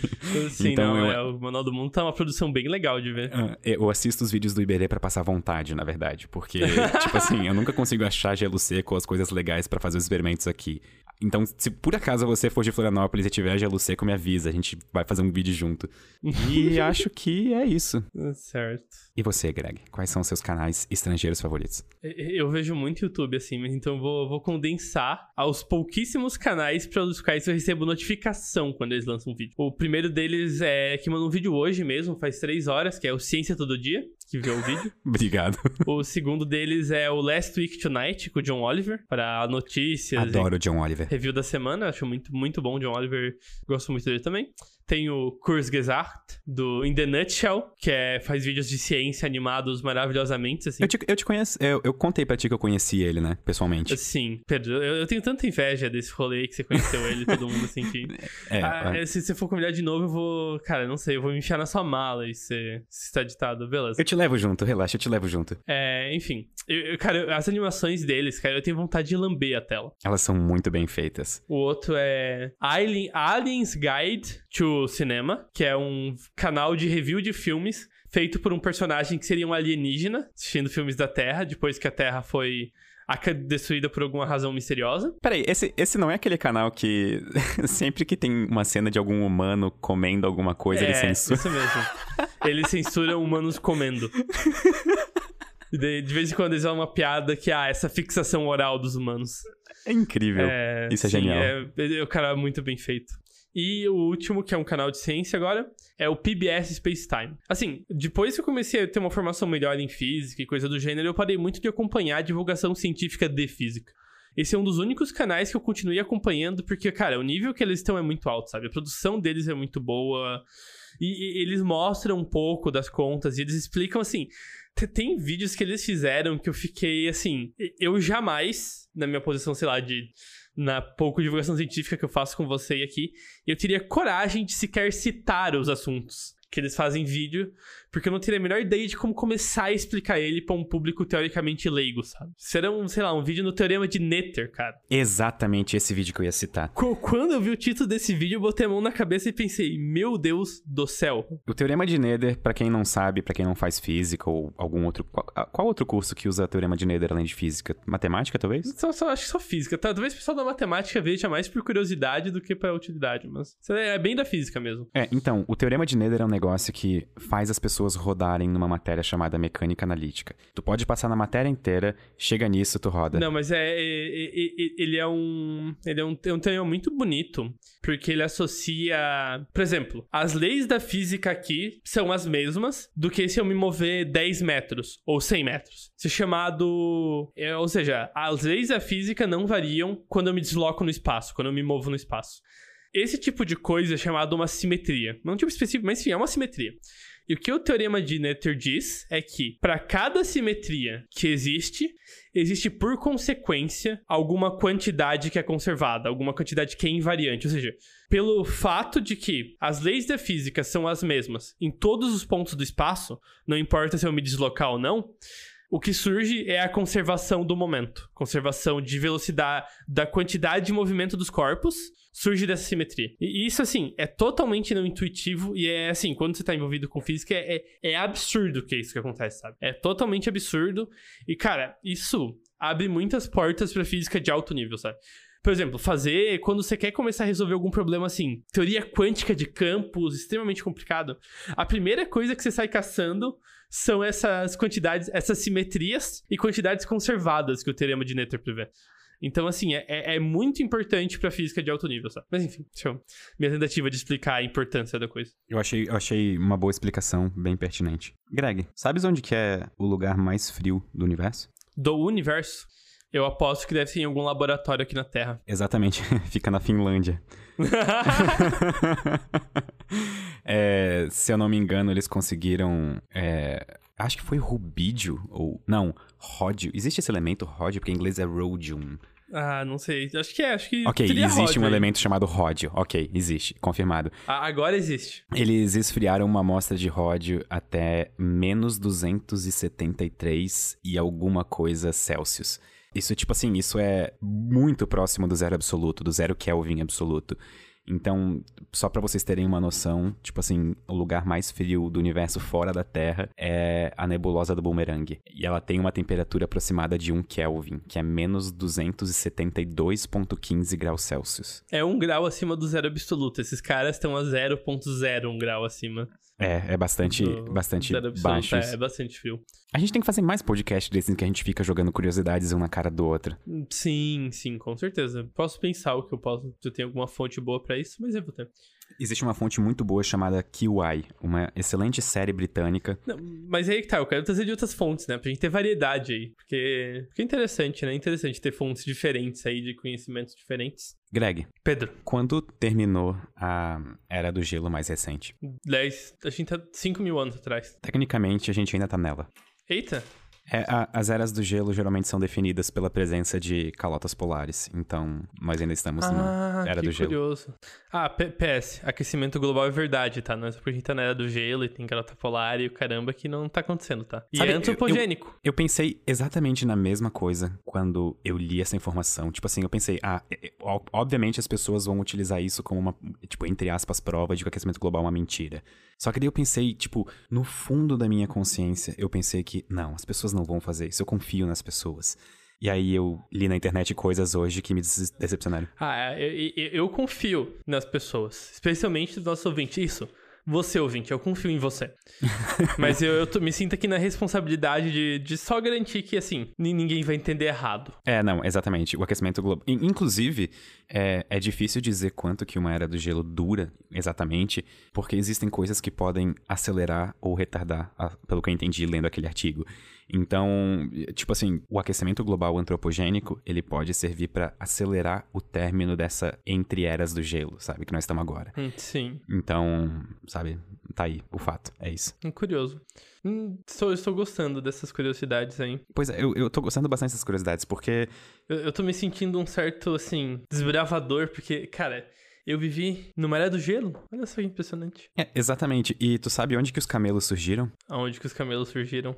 Sim, então, não, eu... é, o Manual do Mundo tá uma produção bem legal de ver. Uh, eu assisto os vídeos do Iberê para passar vontade, na verdade, porque tipo assim, eu nunca consigo achar gelo seco ou as coisas legais para fazer os experimentos aqui. Então, se por acaso você for de Florianópolis e tiver gelo seco, me avisa. A gente vai fazer um vídeo junto. E acho que é isso. Certo. E você, Greg? Quais são os seus canais estrangeiros favoritos? Eu vejo muito YouTube, assim, mas então eu vou, vou condensar aos pouquíssimos canais pelos quais eu recebo notificação quando eles lançam um vídeo. O primeiro deles é que manda um vídeo hoje mesmo, faz três horas, que é o Ciência Todo Dia, que vê o vídeo. Obrigado. O segundo deles é o Last Week Tonight, com o John Oliver, para notícias. Adoro o John Oliver. Review da semana, acho muito, muito bom. John Oliver, gosto muito dele também. Tem o Kurzgesagt, do In The Nutshell, que é, faz vídeos de ciência animados maravilhosamente, assim. Eu te, eu te conheço, eu, eu contei pra ti que eu conheci ele, né, pessoalmente. Sim, Pedro, eu, eu tenho tanta inveja desse rolê que você conheceu ele, todo mundo, assim, que... É, ah, é. Se você for convidar de novo, eu vou... Cara, não sei, eu vou me enfiar na sua mala e você, está ditado, beleza. Eu te levo junto, relaxa, eu te levo junto. É, enfim. Eu, cara, as animações deles, cara, eu tenho vontade de lamber a tela. Elas são muito bem feitas. O outro é Alien, Aliens Guide to Cinema, que é um canal de review de filmes feito por um personagem que seria um alienígena, assistindo filmes da Terra, depois que a Terra foi destruída por alguma razão misteriosa. Peraí, esse, esse não é aquele canal que sempre que tem uma cena de algum humano comendo alguma coisa, é, ele censura? isso mesmo. ele censura humanos comendo. De, de vez em quando eles dão uma piada que, ah, essa fixação oral dos humanos. É incrível. É, Isso é sim, genial. É, é, o cara é muito bem feito. E o último, que é um canal de ciência agora, é o PBS Space Time. Assim, depois que eu comecei a ter uma formação melhor em física e coisa do gênero, eu parei muito de acompanhar a divulgação científica de física. Esse é um dos únicos canais que eu continuei acompanhando, porque, cara, o nível que eles estão é muito alto, sabe? A produção deles é muito boa. E, e eles mostram um pouco das contas e eles explicam assim. Tem vídeos que eles fizeram que eu fiquei assim. Eu jamais, na minha posição, sei lá, de. Na pouco divulgação científica que eu faço com você aqui, eu teria coragem de sequer citar os assuntos que eles fazem vídeo, porque eu não teria a menor ideia de como começar a explicar ele pra um público teoricamente leigo, sabe? Será um, sei lá, um vídeo no teorema de Nether, cara. Exatamente esse vídeo que eu ia citar. Qu- Quando eu vi o título desse vídeo, eu botei a mão na cabeça e pensei, meu Deus do céu. O teorema de Nether, pra quem não sabe, pra quem não faz física ou algum outro. Qual, qual outro curso que usa teorema de Nether além de física? Matemática, talvez? Só, só- acho que só física. Talvez o pessoal da matemática veja mais por curiosidade do que pra utilidade, mas isso é bem da física mesmo. É, então, o teorema de Nether é um negócio que faz as pessoas rodarem numa matéria chamada mecânica analítica. Tu pode passar na matéria inteira, chega nisso, tu roda. Não, mas é, é- é- é- ele é um. Ele é um, é um teorema muito bonito, porque ele associa. Por exemplo, as leis da física aqui são as mesmas do que se eu me mover 10 metros ou 100 metros. É chamado. é, ou seja, as leis da física não variam quando eu me desloco no espaço, quando eu me movo no espaço. Esse tipo de coisa é chamado uma simetria. Não um tipo específico, mas enfim, é uma simetria. E o que o teorema de Noether diz é que, para cada simetria que existe, existe por consequência alguma quantidade que é conservada, alguma quantidade que é invariante. Ou seja, pelo fato de que as leis da física são as mesmas em todos os pontos do espaço, não importa se eu me deslocar ou não, o que surge é a conservação do momento, conservação de velocidade, da quantidade de movimento dos corpos, surge dessa simetria. E isso, assim, é totalmente não intuitivo e é assim, quando você tá envolvido com física, é, é, é absurdo que é isso que acontece, sabe? É totalmente absurdo. E, cara, isso abre muitas portas pra física de alto nível, sabe? Por exemplo, fazer quando você quer começar a resolver algum problema assim, teoria quântica de campos, extremamente complicado. A primeira coisa que você sai caçando são essas quantidades, essas simetrias e quantidades conservadas que o teorema de Noether prevê. Então, assim, é, é- é muito importante pra física de alto nível, sabe? Mas enfim, deixa eu... minha tentativa de explicar a importância da coisa. Eu achei, eu achei uma boa explicação, bem pertinente. Greg, sabes onde que é o lugar mais frio do universo? Do universo, eu aposto que deve ser em algum laboratório aqui na Terra. Exatamente, fica na Finlândia. É, se eu não me engano, eles conseguiram. é, acho que foi rubídio, ou. Não, ródio. Existe esse elemento ródio, porque em inglês é rhodium. ah, não sei. Acho que é, acho que. Ok, existe ródio um aí. elemento chamado ródio. Ok, existe, confirmado. Ah, agora existe. Eles esfriaram uma amostra de ródio até menos 273 e alguma coisa Celsius. Isso, tipo assim, isso é muito próximo do zero absoluto, do zero Kelvin absoluto. Então, só pra vocês terem uma noção, tipo assim, o lugar mais frio do universo fora da Terra é a nebulosa do Boomerang. E ela tem uma temperatura aproximada de 1 Kelvin, que é menos 272,15 graus Celsius. É um grau acima do zero absoluto. Esses caras estão a 0.01 um grau acima. É, é bastante, do bastante baixo. É, é bastante frio. A gente tem que fazer mais podcast desses em que a gente fica jogando curiosidades um na cara do outro. Sim, sim, com certeza. Posso pensar o que eu posso. Eu tenho alguma fonte boa pra isso, mas eu vou ter. Existe uma fonte muito boa chamada QI, uma excelente série britânica. Não, mas aí que tá, eu quero trazer de outras fontes, né? Pra gente ter variedade aí. Porque, porque é interessante, né? É interessante ter fontes diferentes aí, de conhecimentos diferentes. Greg, Pedro, quando terminou a Era do Gelo mais recente? 10. A gente tá 5 mil anos atrás. Tecnicamente, a gente ainda tá nela. Eita! É, a- as eras do gelo geralmente são definidas pela presença de calotas polares, então nós ainda estamos Ah, numa Era do Gelo. curioso. Ah, P- PS, aquecimento global é verdade, tá? Não é só porque a gente tá na era do gelo e tem calota polar e o caramba que não tá acontecendo, tá? E Sabe, é eu- antropogênico. Eu pensei exatamente na mesma coisa quando eu li essa informação. Tipo assim, eu pensei, ah, é- é- obviamente as pessoas vão utilizar isso como uma, tipo, entre aspas, prova de que o aquecimento global é uma mentira. Só que daí eu pensei, tipo, no fundo da minha consciência, eu pensei que, não, as pessoas não vão fazer isso, eu confio nas pessoas. E aí eu li na internet coisas hoje que me decepcionaram. Ah, eu, eu- eu confio nas pessoas, especialmente nos nossos ouvintes. Isso. Você, ouvinte, eu confio em você. Mas eu, eu tô- me sinto aqui na responsabilidade de, de só garantir que, assim, ni- ninguém vai entender errado. É, não, exatamente. O aquecimento global. In- Inclusive, é, é difícil dizer quanto que uma era do gelo dura exatamente, porque existem coisas que podem acelerar ou retardar, pelo que eu entendi lendo aquele artigo. Então, tipo assim, o aquecimento global antropogênico, ele pode servir para acelerar o término dessa entre eras do gelo, sabe, que nós estamos agora. Hum, Sim, Então, sabe, tá aí o fato, é isso. hum, curioso. Hum, estou, estou gostando dessas curiosidades aí. Pois é, eu, eu tô gostando bastante dessas curiosidades, porque Eu, eu tô me sentindo um certo, assim, desbravador, porque, cara, eu vivi numa era do gelo. Olha só que impressionante. É, exatamente. E tu sabe onde que os camelos surgiram? Aonde que os camelos surgiram?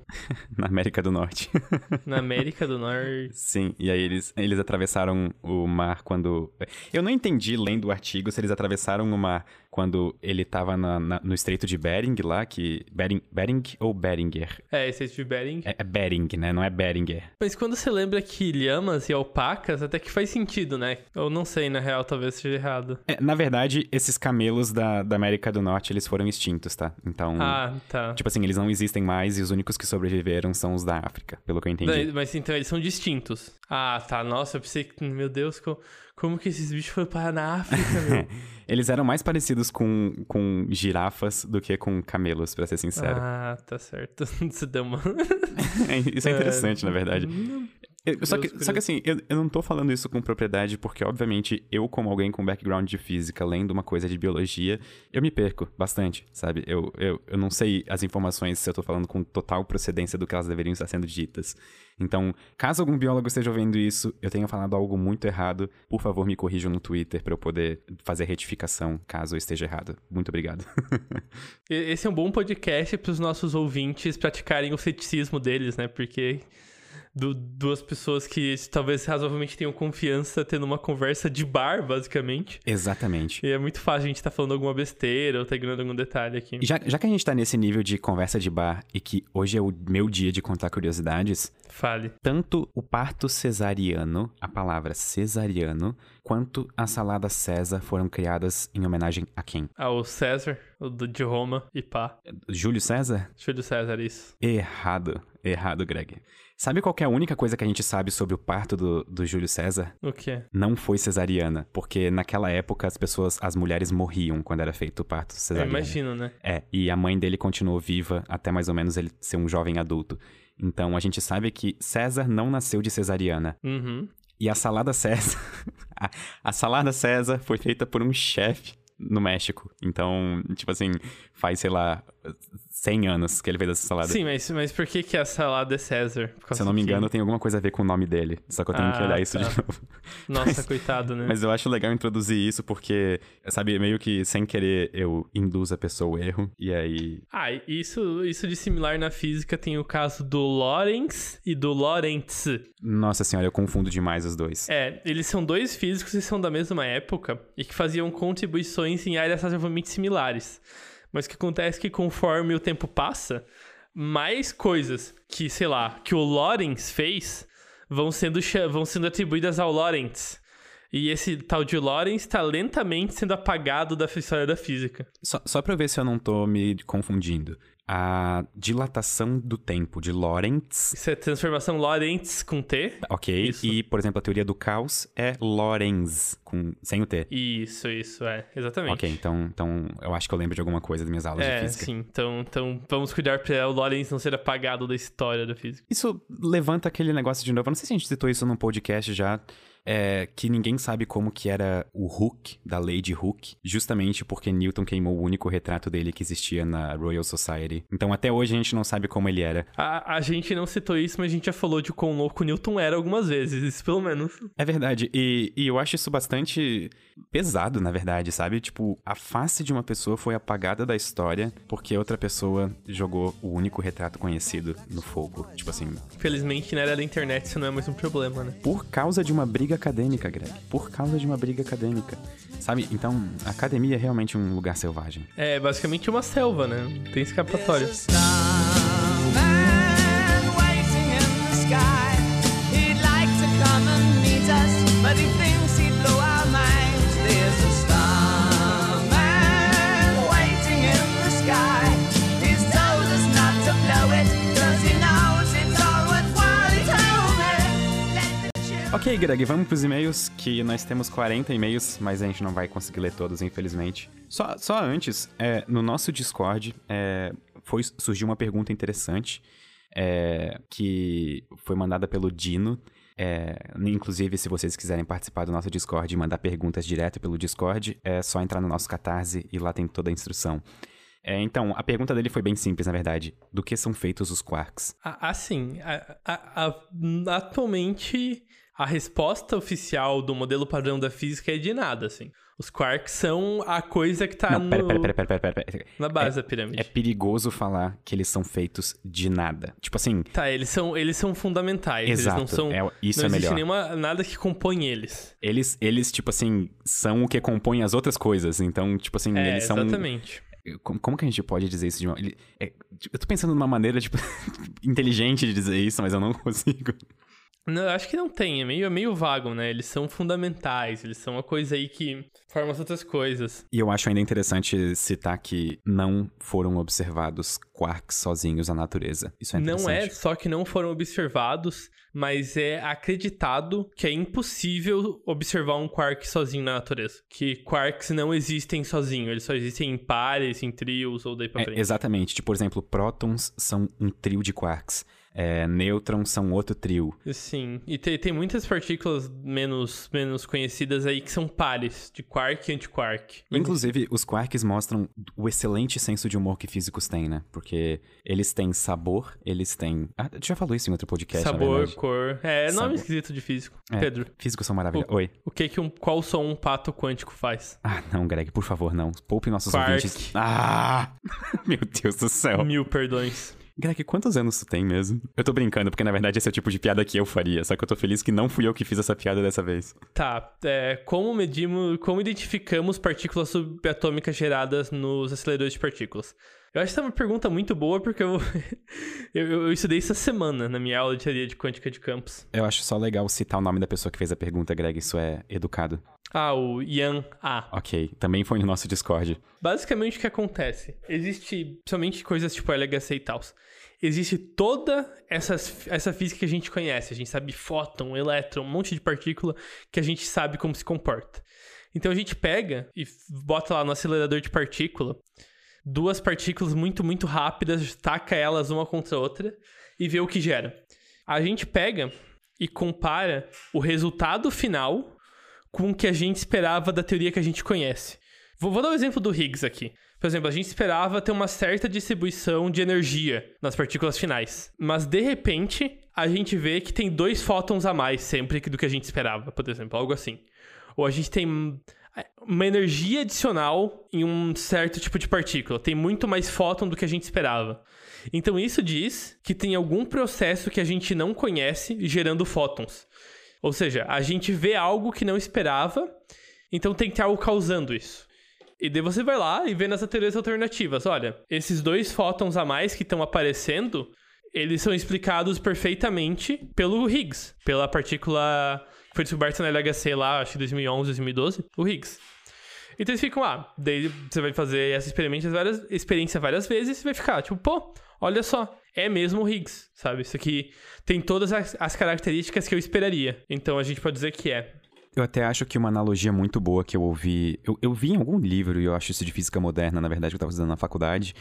Na América do Norte. Na América do Norte. Sim, e aí eles, eles atravessaram o mar quando. Eu não entendi lendo o artigo se eles atravessaram o mar quando ele tava na- na- no estreito de Bering lá, que. Bering, Bering ou Beringer? É, esse é de Bering. É, é Bering, né? Não é Beringer. Mas quando você lembra que lhamas e alpacas, até que faz sentido, né? Eu não sei, na real, talvez seja errado. É, na verdade, esses camelos da, da América do Norte, eles foram extintos, tá? Então. Ah, tá. Tipo assim, eles não existem mais e os únicos que sobreviveram são os da África, pelo que eu entendi. Daí- Mas então eles são distintos. Ah, tá. Nossa, eu pensei que. Meu Deus, co- como, que esses bichos foram parar na África, meu? Eles eram mais parecidos com, com girafas do que com camelos, pra ser sincero. ah, tá certo. Você deu uma. Isso é interessante, na verdade. Eu- só, que, só que assim, eu, eu não tô falando isso com propriedade porque, obviamente, eu, como alguém com background de física, lendo uma coisa de biologia, eu me perco bastante, sabe? Eu, eu, eu não sei as informações se eu tô falando com total procedência do que elas deveriam estar sendo ditas. Então, caso algum biólogo esteja ouvindo isso, eu tenha falado algo muito errado, por favor, me corrijam no Twitter pra eu poder fazer retificação caso eu esteja errado. Muito obrigado. Esse é um bom podcast para os nossos ouvintes praticarem o ceticismo deles, né? Porque du- duas pessoas que talvez razoavelmente tenham confiança tendo uma conversa de bar, basicamente. Exatamente. E é muito fácil a gente estar falando alguma besteira ou tá ignorando algum detalhe aqui. Já, já que a gente tá nesse nível de conversa de bar e que hoje é o meu dia de contar curiosidades, Fale. tanto o parto cesariano, a palavra cesariano, quanto a salada César foram criadas em homenagem a quem? Ao César, o do, de Roma, e pá. Júlio César? Júlio César, isso. Errado. Errado, Greg. Sabe qual que é a única coisa que a gente sabe sobre o parto do, do Júlio César? O quê? Não foi cesariana, porque naquela época as pessoas, as mulheres morriam quando era feito o parto Eu cesariano. imagino, né? É, e a mãe dele continuou viva até mais ou menos ele ser um jovem adulto. Então a gente sabe que César não nasceu de cesariana. Uhum. E a salada César. a, a salada César foi feita por um chefe no México. Então, tipo assim, faz, sei lá, 100 anos que ele fez essa salada. Sim, mas, mas por que, que a salada é César? Se eu não me engano, tem alguma coisa a ver com o nome dele. Só que eu tenho que Ah, olhar isso tá. de novo. Nossa, coitado, né? Mas eu acho legal introduzir isso porque, sabe, meio que sem querer eu induzo a pessoa ao erro. E aí. Ah, isso, isso de similar na física tem o caso do Lorentz e do Lorentz. Nossa senhora, eu confundo demais os dois. É, eles são dois físicos que são da mesma época e que faziam contribuições em áreas razoavelmente similares. Mas o que acontece é que conforme o tempo passa, mais coisas que, sei lá, que o Lorentz fez vão sendo, vão sendo atribuídas ao Lorentz. E esse tal de Lorentz está lentamente sendo apagado da história da física. Só, só ver se eu não tô me confundindo. A dilatação do tempo de Lorentz, Isso é transformação Lorentz com T? ok? Isso. E, por exemplo, a teoria do caos é Lorenz, com, sem o T. Isso, isso, é. Exatamente. Ok, então, então eu acho que eu lembro de alguma coisa das minhas aulas de É, física. sim. Então, então vamos cuidar pra o Lorentz não ser apagado da história da física. Isso levanta aquele negócio de novo. Eu não sei se a gente citou isso num podcast já. É, que ninguém sabe como que era o Hooke, da lei de Hooke, justamente porque Newton queimou o único retrato dele que existia na Royal Society. Então até hoje a gente não sabe como ele era. A, a gente não citou isso, mas a gente já falou de quão louco Newton era algumas vezes, isso pelo menos. É verdade, e, e eu acho isso bastante pesado, na verdade, sabe? Tipo, a face de uma pessoa foi apagada da história porque outra pessoa jogou o único retrato conhecido no fogo. Tipo assim, Felizmente, na era da internet, isso não é mais um problema, né? por causa de uma briga acadêmica, Greg. Por causa de uma briga acadêmica. Sabe? Então, a academia é realmente um lugar selvagem. É basicamente uma selva, né? Não tem escapatória. Starman waiting in Ok, Greg, vamos pros e-mails, que nós temos 40 e-mails, mas a gente não vai conseguir ler todos, infelizmente. Só, só antes, é, no nosso Discord, é, foi, surgiu uma pergunta interessante, é, que foi mandada pelo Dino. É, inclusive, se vocês quiserem participar do nosso Discord e mandar perguntas direto pelo Discord, é só entrar no nosso Catarse e lá tem toda a instrução. É, então, a pergunta dele foi bem simples, na verdade. Do que são feitos os quarks? A- Assim, a- a- a- atualmente a resposta oficial do modelo padrão da física é de nada, assim. Os quarks são a coisa que tá não, no- pera, pera, pera, pera, pera, pera. na base da pirâmide. É perigoso falar que eles são feitos de nada. Tipo assim, Tá, eles são, eles são fundamentais. exato. Eles não são. é, isso não é existe melhor. nenhuma, nada que compõe eles. Eles, eles, tipo assim, são o que compõe as outras coisas. Então, tipo assim, É, eles são. exatamente. Como, como que a gente pode dizer isso de uma. é, eu tô pensando numa maneira, tipo, inteligente de dizer isso, mas eu não consigo. Não, acho que não tem, é meio, é meio vago, né? Eles são fundamentais, eles são uma coisa aí que forma as outras coisas. E eu acho ainda interessante citar que não foram observados quarks sozinhos na natureza. Isso é não é só que não foram observados, mas é acreditado que é impossível observar um quark sozinho na natureza. Que quarks não existem sozinhos, eles só existem em pares, em trios ou daí pra É, frente. exatamente. Tipo, por exemplo, prótons são um trio de quarks. É, nêutrons são outro trio. Sim, e tem, tem muitas partículas menos, menos conhecidas aí que são pares, de quark e antiquark. Inclusive, os quarks mostram o excelente senso de humor que físicos têm, né? Porque eles têm sabor, eles têm. Ah, tu já falou isso em outro podcast, Sabor, cor. É, nome Sabor. esquisito de físico. É, Pedro, Físicos são maravilhosos. Oi. o que que um, qual som um pato quântico faz? Ah, não, Greg, por favor, não. Poupe nossos Quark. ouvintes. Ah! Meu Deus do céu. Mil perdões. Greg, quantos anos tu tem mesmo? Eu tô brincando, porque na verdade esse é o tipo de piada que eu faria. Só que eu tô feliz que não fui eu que fiz essa piada dessa vez. Tá, é, como medimos, como identificamos partículas subatômicas geradas nos aceleradores de partículas? Eu acho que essa é uma pergunta muito boa, porque eu, eu, eu estudei essa semana na minha aula de teoria de quântica de campos. Eu acho só legal citar o nome da pessoa que fez a pergunta, Greg. Isso é educado. Ah, o Yan A. Ok, também foi no nosso Discord. Basicamente o que acontece? Existe somente coisas tipo LHC e tal. Existe toda essas, essa física que a gente conhece. A gente sabe fóton, elétron, um monte de partícula que a gente sabe como se comporta. Então a gente pega e bota lá no acelerador de partícula duas partículas muito, muito rápidas, taca elas uma contra a outra e vê o que gera. A gente pega e compara o resultado final com o que a gente esperava da teoria que a gente conhece. Vou, vou dar o exemplo do Higgs aqui. Por exemplo, a gente esperava ter uma certa distribuição de energia nas partículas finais. Mas, de repente, a gente vê que tem dois fótons a mais sempre do que a gente esperava, por exemplo, algo assim. Ou a gente tem é, uma energia adicional em um certo tipo de partícula. Tem muito mais fóton do que a gente esperava. Então, isso diz que tem algum processo que a gente não conhece gerando fótons. Ou seja, a gente vê algo que não esperava, então tem que ter algo causando isso. E daí você vai lá e vê nas teorias alternativas. Olha, esses dois fótons a mais que estão aparecendo, eles são explicados perfeitamente pelo Higgs, pela partícula que foi descoberta na LHC lá, acho que 2011, 2012, o Higgs. Então eles ficam, ah, daí você vai fazer essa experiência várias, experiência várias vezes e vai ficar, tipo, pô, olha só, é mesmo o Higgs, sabe? Isso aqui tem todas as, as características que eu esperaria. Então a gente pode dizer que é. Eu até acho que uma analogia muito boa que eu ouvi. Eu, eu vi em algum livro, e eu acho isso de física moderna, na verdade, que eu estava estudando na faculdade.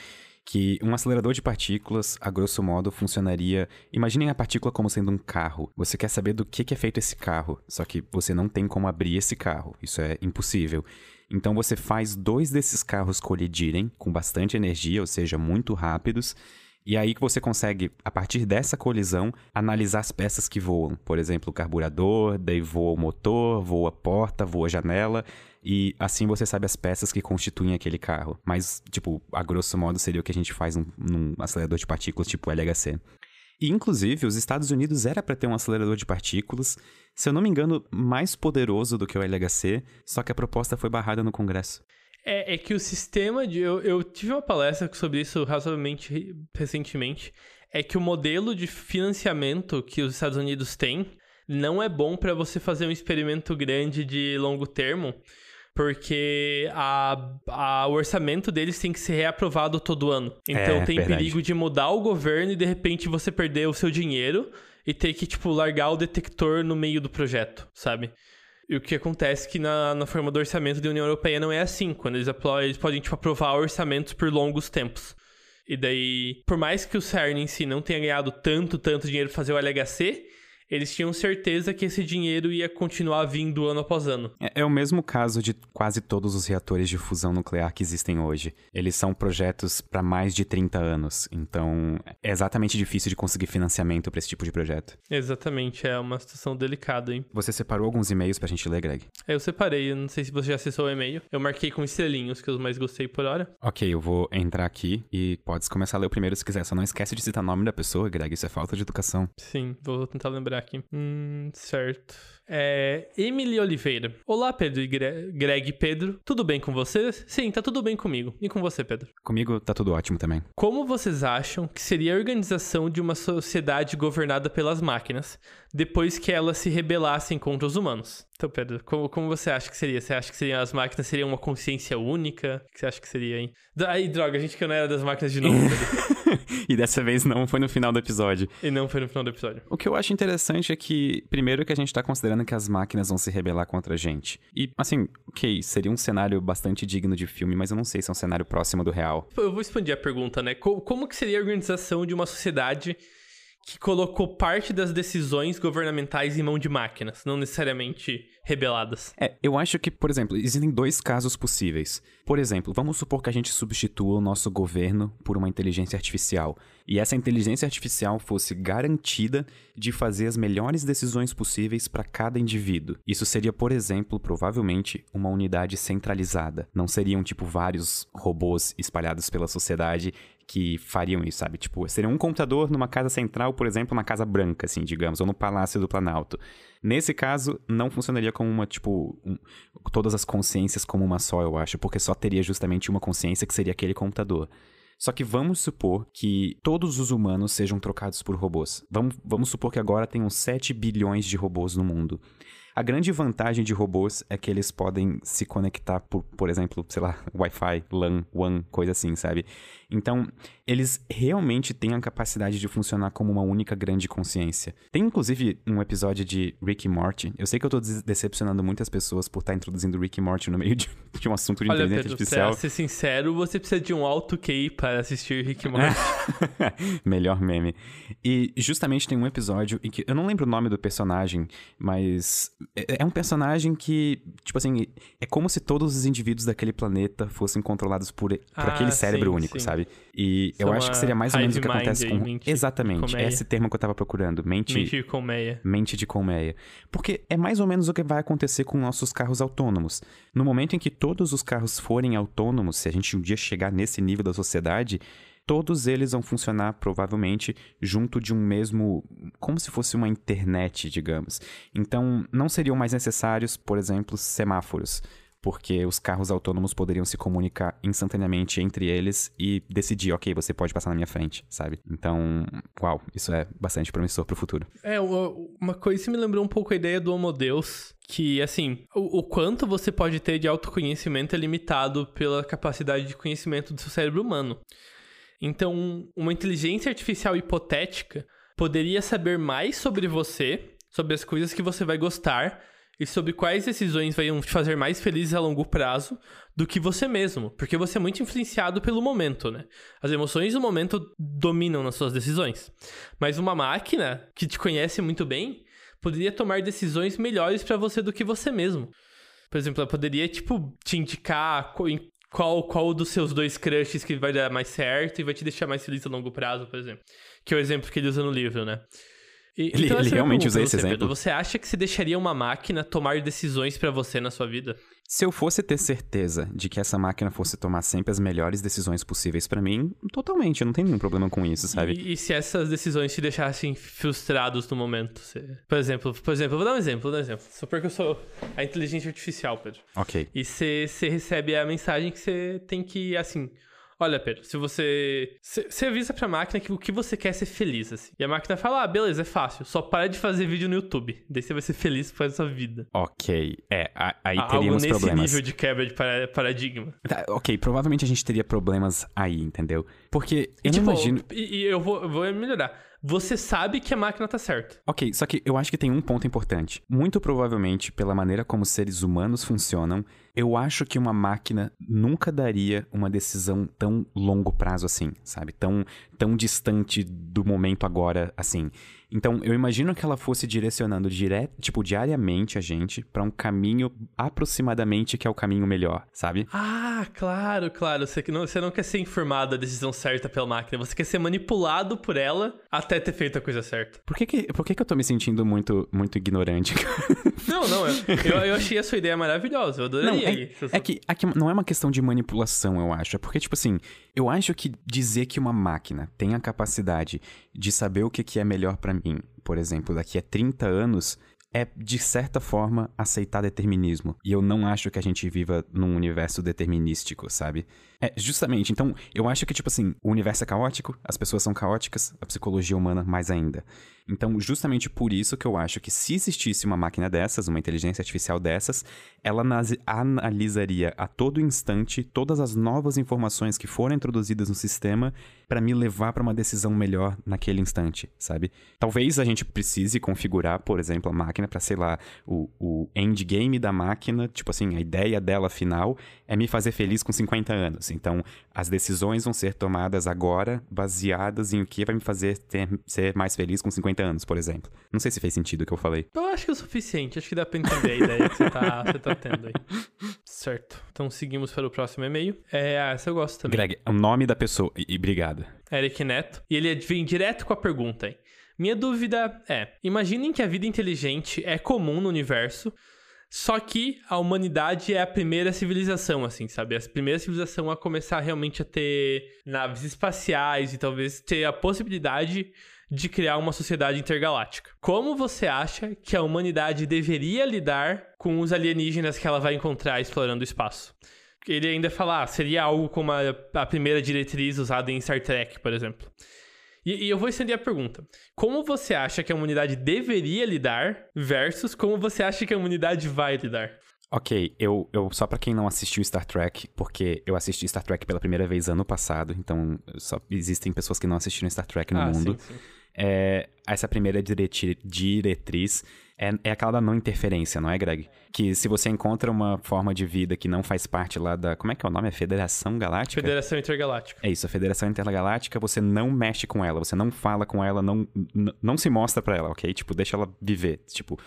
Que um acelerador de partículas, a grosso modo, funcionaria. Imaginem a partícula como sendo um carro. Você quer saber do que é feito esse carro, só que você não tem como abrir esse carro. Isso é impossível. Então você faz dois desses carros colidirem com bastante energia, ou seja, muito rápidos. E aí que você consegue, a partir dessa colisão, analisar as peças que voam. Por exemplo, o carburador, daí voa o motor, voa a porta, voa a janela. E assim você sabe as peças que constituem aquele carro. Mas, tipo, a grosso modo seria o que a gente faz num, num acelerador de partículas tipo LHC. E, inclusive, os Estados Unidos era para ter um acelerador de partículas, se eu não me engano, mais poderoso do que o LHC, só que a proposta foi barrada no Congresso. É, é que o sistema de. Eu, eu tive uma palestra sobre isso razoavelmente re- recentemente. É que o modelo de financiamento que os Estados Unidos têm não é bom para você fazer um experimento grande de longo termo, porque a, a- o orçamento deles tem que ser reaprovado todo ano. Então É, tem verdade. perigo de mudar o governo e de repente você perder o seu dinheiro e ter que, tipo, largar o detector no meio do projeto, sabe? E o que acontece é que na, na forma do orçamento da União Europeia não é assim. Quando eles, apro- eles podem, tipo, aprovar orçamentos por longos tempos. E daí, por mais que o CERN em si não tenha ganhado tanto, tanto dinheiro pra fazer o LHC, eles tinham certeza que esse dinheiro ia continuar vindo ano após ano. É, é o mesmo caso de quase todos os reatores de fusão nuclear que existem hoje. Eles são projetos para mais de 30 anos, então é exatamente difícil de conseguir financiamento para esse tipo de projeto. Exatamente, é uma situação delicada, hein? Você separou alguns e-mails pra gente ler, Greg? Aí eu separei, eu não sei se você já acessou o e-mail. Eu marquei com estrelinhos, que eu mais gostei por hora. Ok, eu vou entrar aqui e podes começar a ler o primeiro se quiser. Só não esquece de citar o nome da pessoa, Greg, isso é falta de educação. Sim, vou tentar lembrar aqui. Hum, certo. É. Emily Oliveira. Olá, Pedro e Gre- Greg Pedro. Tudo bem com vocês? Sim, tá tudo bem comigo. E com você, Pedro? Comigo tá tudo ótimo também. Como vocês acham que seria a organização de uma sociedade governada pelas máquinas depois que elas se rebelassem contra os humanos? Então, Pedro, como, como você acha que seria? Você acha que seriam, as máquinas seriam uma consciência única? O que você acha que seria, hein? Aí, droga, a gente que não era das máquinas de novo. e dessa vez não foi no final do episódio. e não foi no final do episódio. O que eu acho interessante é que, primeiro, que a gente tá considerando que as máquinas vão se rebelar contra a gente. E, assim, ok, seria um cenário bastante digno de filme, mas eu não sei se é um cenário próximo do real. Eu vou expandir a pergunta, né? Co- Como que seria a organização de uma sociedade que colocou parte das decisões governamentais em mão de máquinas, não necessariamente rebeladas? É, eu acho que, por exemplo, existem dois casos possíveis. Por exemplo, vamos supor que a gente substitua o nosso governo por uma inteligência artificial. E essa inteligência artificial fosse garantida de fazer as melhores decisões possíveis para cada indivíduo. Isso seria, por exemplo, provavelmente uma unidade centralizada. Não seriam, tipo, vários robôs espalhados pela sociedade que fariam isso, sabe? Tipo, seria um computador numa casa central, por exemplo, uma casa branca, assim, digamos, ou no Palácio do Planalto. Nesse caso, não funcionaria como uma, tipo, um- todas as consciências como uma só, eu acho, porque só teria justamente uma consciência que seria aquele computador. Só que vamos supor que todos os humanos sejam trocados por robôs. Vamos, vamos supor que agora tenham 7 bilhões de robôs no mundo. A grande vantagem de robôs é que eles podem se conectar por, por exemplo, sei lá, Wi-Fi, LAN, WAN, coisa assim, sabe? Então, eles realmente têm a capacidade de funcionar como uma única grande consciência. Tem inclusive um episódio de Rick e Morty. Eu sei que eu tô decepcionando muitas pessoas por estar introduzindo Rick e Morty no meio de, de um assunto de Olha, inteligência Pedro, artificial. pra ser sincero, você precisa de um alto QI para assistir Rick e Morty. Melhor meme. E justamente tem um episódio em que. Eu não lembro o nome do personagem, mas. É é um personagem que, tipo assim, é como se todos os indivíduos daquele planeta fossem controlados por, por Ah, aquele cérebro sim, único, sim. sabe? E eu São acho que seria mais ou menos o que acontece com. mente Exatamente. colmeia. Esse termo que eu tava procurando. Mente. Mentir com meia. Mente de colmeia. Porque é mais ou menos o que vai acontecer com nossos carros autônomos. No momento em que todos os carros forem autônomos, se a gente um dia chegar nesse nível da sociedade, todos eles vão funcionar provavelmente junto de um mesmo. como se fosse uma internet, digamos. Então, não seriam mais necessários, por exemplo, semáforos. Porque os carros autônomos poderiam se comunicar instantaneamente entre eles e decidir, ok, você pode passar na minha frente, sabe? Então, uau, isso é bastante promissor pro futuro. É, uma, uma coisa que me lembrou um pouco a ideia do Homo Deus, que, assim, o, o quanto você pode ter de autoconhecimento é limitado pela capacidade de conhecimento do seu cérebro humano. Então, uma inteligência artificial hipotética poderia saber mais sobre você, sobre as coisas que você vai gostar e sobre quais decisões vão te fazer mais feliz a longo prazo do que você mesmo, porque você é muito influenciado pelo momento, né? As emoções do momento dominam nas suas decisões. Mas uma máquina que te conhece muito bem poderia tomar decisões melhores pra você do que você mesmo. Por exemplo, ela poderia, tipo, te indicar qual, qual dos seus dois crushes que vai dar mais certo e vai te deixar mais feliz a longo prazo, por exemplo. Que é o exemplo que ele usa no livro, né? E- Ele- então ele é realmente usa esse você, Pedro. exemplo? Você acha que você deixaria uma máquina tomar decisões pra você na sua vida? Se eu fosse ter certeza de que essa máquina fosse tomar sempre as melhores decisões possíveis pra mim, totalmente, eu não tenho nenhum problema com isso, sabe? E, e se essas decisões te deixassem frustrados no momento? Você- Por exemplo, por exemplo, eu vou dar um exemplo, vou dar um exemplo. Supor que eu sou a inteligência artificial, Pedro. Ok. E você recebe a mensagem que você tem que, assim. Olha, Pedro, se você. Você avisa pra máquina que o que você quer é ser feliz, assim. E a máquina fala: ah, beleza, é fácil. Só para de fazer vídeo no YouTube. Daí você vai ser feliz por sua vida. Ok. É, a- aí Algo teríamos nesse problemas. nível de quebra de para- paradigma. Tá, ok, provavelmente a gente teria problemas aí, entendeu? Porque E, eu tipo, não imagino. e, e eu, vou, vou melhorar. você sabe que a máquina tá certa. Ok, só que eu acho que tem um ponto importante. Muito provavelmente, pela maneira como os seres humanos funcionam, eu acho que uma máquina nunca daria uma decisão tão longo prazo assim, sabe? Tão, tão distante do momento agora assim. Então, eu imagino que ela fosse direcionando direto, tipo, diariamente a gente pra um caminho aproximadamente que é o caminho melhor, sabe? Ah, claro, claro. Você, não, você não quer ser informado da decisão certa pela máquina, você quer ser manipulado por ela até ter feito a coisa certa. Por que que, por que, que eu tô me sentindo muito, muito ignorante? Não, não, eu, eu, eu achei a sua ideia maravilhosa, eu adoraria Não, é, é que, que não é uma questão de manipulação, eu acho. É porque, tipo assim, eu acho que dizer que uma máquina tem a capacidade de saber o que, que é melhor pra mim, por exemplo, daqui a 30 anos, é, de certa forma, aceitar determinismo. E eu não acho que a gente viva num universo determinístico, sabe? É, justamente. Então, eu acho que, tipo assim, o universo é caótico, as pessoas são caóticas, a psicologia humana mais ainda. Então, justamente por isso que eu acho que se existisse uma máquina dessas, uma inteligência artificial dessas, ela analisaria a todo instante todas as novas informações que foram introduzidas no sistema para me levar para uma decisão melhor naquele instante, sabe? Talvez a gente precise configurar, por exemplo, a máquina para, sei lá, o, o endgame da máquina, tipo assim, a ideia dela final é me fazer feliz com 50 anos. Então, as decisões vão ser tomadas agora baseadas em o que vai me fazer ter- ser mais feliz com 50 anos, por exemplo. Não sei se fez sentido o que eu falei. Eu acho que é o suficiente, acho que dá pra entender a ideia que você tá, você tá tendo aí. Certo. Então seguimos para o próximo e-mail. É, ah, essa eu gosto também. Greg, o nome da pessoa. E, e obrigado. Eric Neto. E ele vem direto com a pergunta, hein? Minha dúvida é: imaginem que a vida inteligente é comum no universo, só que a humanidade é a primeira civilização, assim, sabe? A primeira civilização a começar realmente a ter naves espaciais e talvez ter a possibilidade de criar uma sociedade intergaláctica. Como você acha que a humanidade deveria lidar com os alienígenas que ela vai encontrar explorando o espaço? Ele ainda fala, ah, seria algo como a, a primeira diretriz usada em Star Trek, por exemplo. E, e eu vou estender a pergunta. Como você acha que a humanidade deveria lidar versus como você acha que a humanidade vai lidar? Ok, eu, eu só pra quem não assistiu Star Trek, porque eu assisti Star Trek pela primeira vez ano passado, então só existem pessoas que não assistiram Star Trek no ah, mundo. sim, sim. É, essa primeira diretriz é, é aquela da não interferência, não é, Greg? Que se você encontra uma forma de vida que não faz parte lá da. Como é que é o nome? É Federação Galáctica? Federação Intergaláctica. É isso, a Federação Intergaláctica, você não mexe com ela, você não fala com ela, não, não se mostra pra ela, ok? Tipo, deixa ela viver, tipo...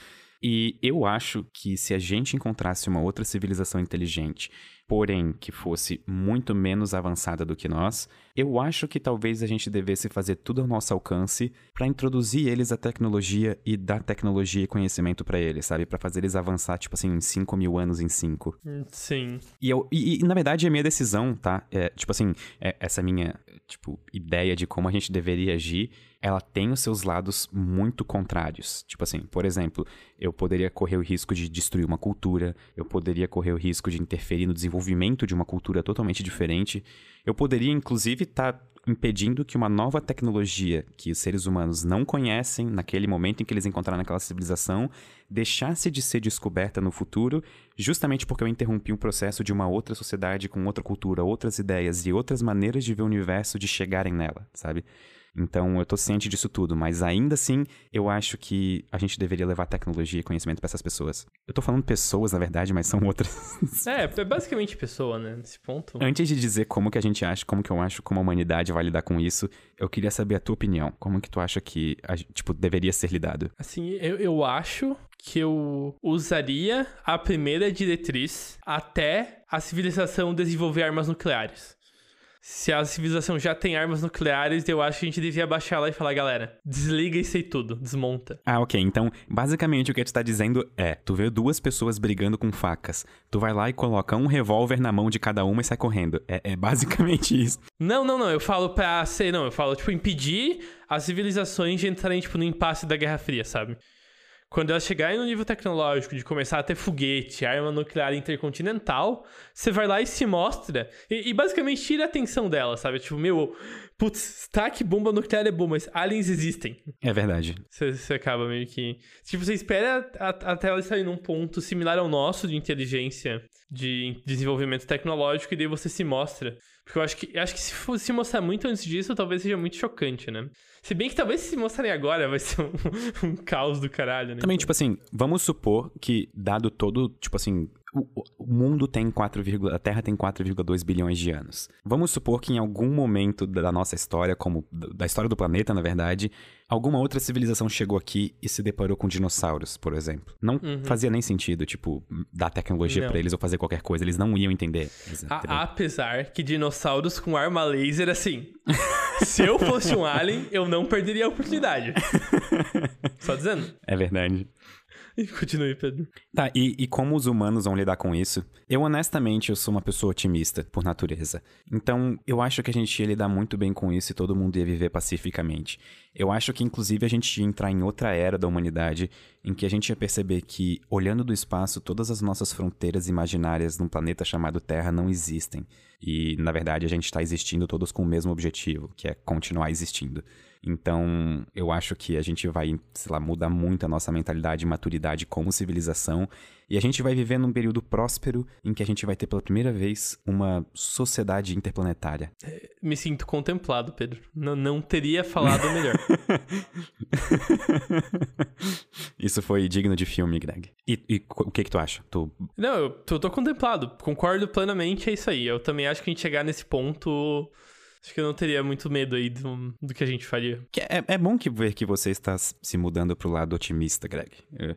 E eu acho que se a gente encontrasse uma outra civilização inteligente, porém que fosse muito menos avançada do que nós, eu acho que talvez a gente devesse fazer tudo ao nosso alcance pra introduzir eles à tecnologia e dar tecnologia e conhecimento pra eles, sabe? Pra fazer eles avançar, tipo assim, em 5 mil anos em 5. Hum, Sim. E, eu, e, e, na verdade, a minha decisão, tá? É, tipo assim, é, essa minha, tipo, ideia de como a gente deveria agir, ela tem os seus lados muito contrários. Tipo assim, por exemplo, eu poderia correr o risco de destruir uma cultura, eu poderia correr o risco de interferir no desenvolvimento de uma cultura totalmente diferente. Eu poderia, inclusive, estar impedindo que uma nova tecnologia que os seres humanos não conhecem naquele momento em que eles encontraram naquela civilização deixasse de ser descoberta no futuro, justamente porque eu interrompi um processo de uma outra sociedade com outra cultura, outras ideias e outras maneiras de ver o universo de chegarem nela, sabe? Então eu tô ciente disso tudo, mas ainda assim eu acho que a gente deveria levar tecnologia e conhecimento pra essas pessoas. Eu tô falando pessoas, na verdade, mas são outras. É, é basicamente pessoa, né? Nesse ponto. Antes de dizer como que a gente acha, como que eu acho como a humanidade vai lidar com isso, eu queria saber a tua opinião. Como que tu acha que, tipo, deveria ser lidado? Assim, eu, eu acho que eu usaria a primeira diretriz até a civilização desenvolver armas nucleares. Se a civilização já tem armas nucleares, eu acho que a gente devia baixar lá e falar, galera, desliga isso aí tudo, desmonta. Ah, ok. Então, basicamente o que tu tá dizendo é: tu vê duas pessoas brigando com facas, tu vai lá e coloca um revólver na mão de cada uma e sai correndo. É, é basicamente isso. Não, não, não, eu falo pra ser, não, eu falo, tipo, impedir as civilizações de entrarem, tipo, no impasse da Guerra Fria, sabe? Quando elas chegarem no nível tecnológico de começar a ter foguete, arma nuclear intercontinental, você vai lá e se mostra e, e basicamente tira a atenção dela, sabe? Tipo, meu, putz, tá que bomba nuclear é bom, mas aliens existem. É verdade. Você, você acaba meio que. Tipo, você espera a- até ela sair num ponto similar ao nosso de inteligência, de desenvolvimento tecnológico, e daí você se mostra. Porque eu acho que, acho que se fosse se mostrar muito antes disso, talvez seja muito chocante, né? Se bem que talvez se mostrarem agora vai ser um, um caos do caralho, né? Também, tipo assim, vamos supor que, dado todo, tipo assim, o, mundo tem 4, a Terra tem 4,2 bilhões de anos. Vamos supor que em algum momento da nossa história, como da história do planeta, na verdade, alguma outra civilização chegou aqui e se deparou com dinossauros, por exemplo. Não fazia nem sentido, tipo, dar tecnologia pra eles ou fazer qualquer coisa. Eles não iam entender. A- apesar que dinossauros com arma laser, assim. se eu fosse um alien, eu não perderia a oportunidade. Só dizendo. É verdade. Continue, Pedro. Tá, e, e como os humanos vão lidar com isso? Eu, honestamente, eu sou uma pessoa otimista, por natureza. Então, eu acho que a gente ia lidar muito bem com isso e todo mundo ia viver pacificamente. Eu acho que, inclusive, a gente ia entrar em outra era da humanidade em que a gente ia perceber que, olhando do espaço, todas as nossas fronteiras imaginárias num planeta chamado Terra não existem. E, na verdade, a gente está existindo todos com o mesmo objetivo, que é continuar existindo. Então, eu acho que a gente vai, sei lá, mudar muito a nossa mentalidade e maturidade como civilização. E a gente vai viver num período próspero em que a gente vai ter pela primeira vez uma sociedade interplanetária. Me sinto contemplado, Pedro. Não, não teria falado melhor. Isso foi digno de filme, Greg. E, e o que que tu acha? Tu... Não, eu tô, tô contemplado. Concordo plenamente, é isso aí. Eu também acho que a gente chegar nesse ponto. Acho que eu não teria muito medo aí do, do que a gente faria. É, é bom que ver que você está se mudando pro lado otimista, Greg. É,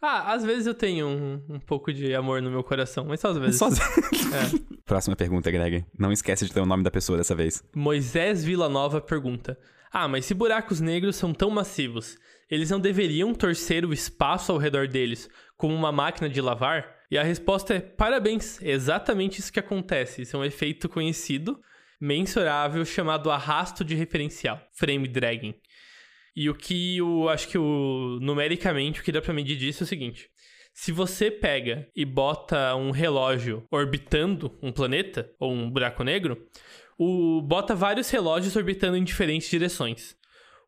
Ah, às vezes eu tenho um, um pouco de amor no meu coração, mas só às vezes. Só... É. Próxima pergunta, Greg. Não esquece de ter o nome da pessoa dessa vez. Moisés Villanova pergunta: Ah, mas se buracos negros são tão massivos, eles não deveriam torcer o espaço ao redor deles como uma máquina de lavar? E a resposta é: parabéns, é exatamente isso que acontece. Isso é um efeito conhecido, mensurável, chamado arrasto de referencial, frame dragging. E o que eu acho que o numericamente o que dá pra medir disso é o seguinte: se você pega e bota um relógio orbitando um planeta ou um buraco negro, o bota vários relógios orbitando em diferentes direções.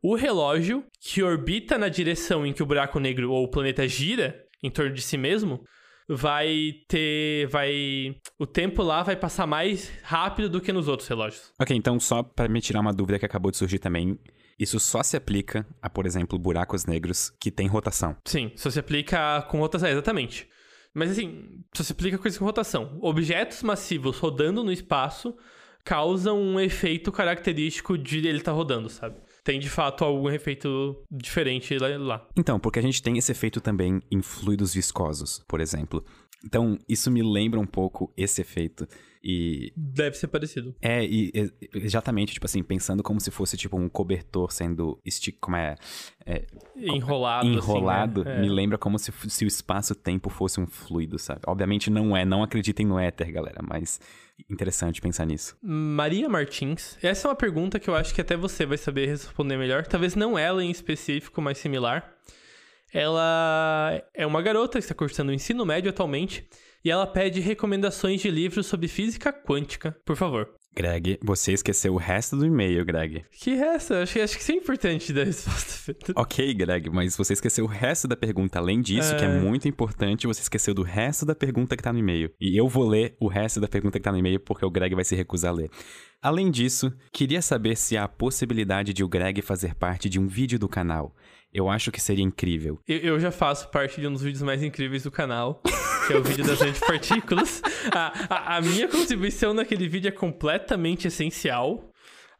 O relógio que orbita na direção em que o buraco negro ou o planeta gira em torno de si mesmo vai ter vai o tempo lá vai passar mais rápido do que nos outros relógios. Ok, então só pra me tirar uma dúvida que acabou de surgir também, isso só se aplica a, por exemplo, buracos negros que têm rotação. Sim, só se aplica com rotação, é, exatamente. Mas assim, só se aplica coisa com rotação. Objetos massivos rodando no espaço causam um efeito característico de ele estar rodando, sabe? Tem de fato algum efeito diferente lá. Então, porque a gente tem esse efeito também em fluidos viscosos, por exemplo. Então, isso me lembra um pouco esse efeito. E Deve ser parecido. é, e, e- exatamente, tipo assim, pensando como se fosse tipo um cobertor sendo esti como é, é, Enrolado. enrolado, assim, né? É. me lembra como se, se o espaço-tempo fosse um fluido, sabe? Obviamente não é, não acreditem no éter, galera, mas interessante pensar nisso. Maria Martins. Essa é uma pergunta que eu acho que até você vai saber responder melhor. Talvez não ela em específico, mas similar. Ela é uma garota que está cursando o ensino médio atualmente e ela pede recomendações de livros sobre física quântica, por favor. Greg, você esqueceu o resto do e-mail, Greg. Que essa? Acho, que- acho que isso é importante da resposta. Ok, Greg, mas você esqueceu o resto da pergunta. Além disso, que é É. muito importante, você esqueceu do resto da pergunta que tá no e-mail. E eu vou ler o resto da pergunta que tá no e-mail porque o Greg vai se recusar a ler. Além disso, queria saber se há a possibilidade de o Greg fazer parte de um vídeo do canal. Eu acho que seria incrível. Eu, eu já faço parte de um dos vídeos mais incríveis do canal, que é o vídeo das antipartículas. A, a, a minha contribuição naquele vídeo é completamente essencial.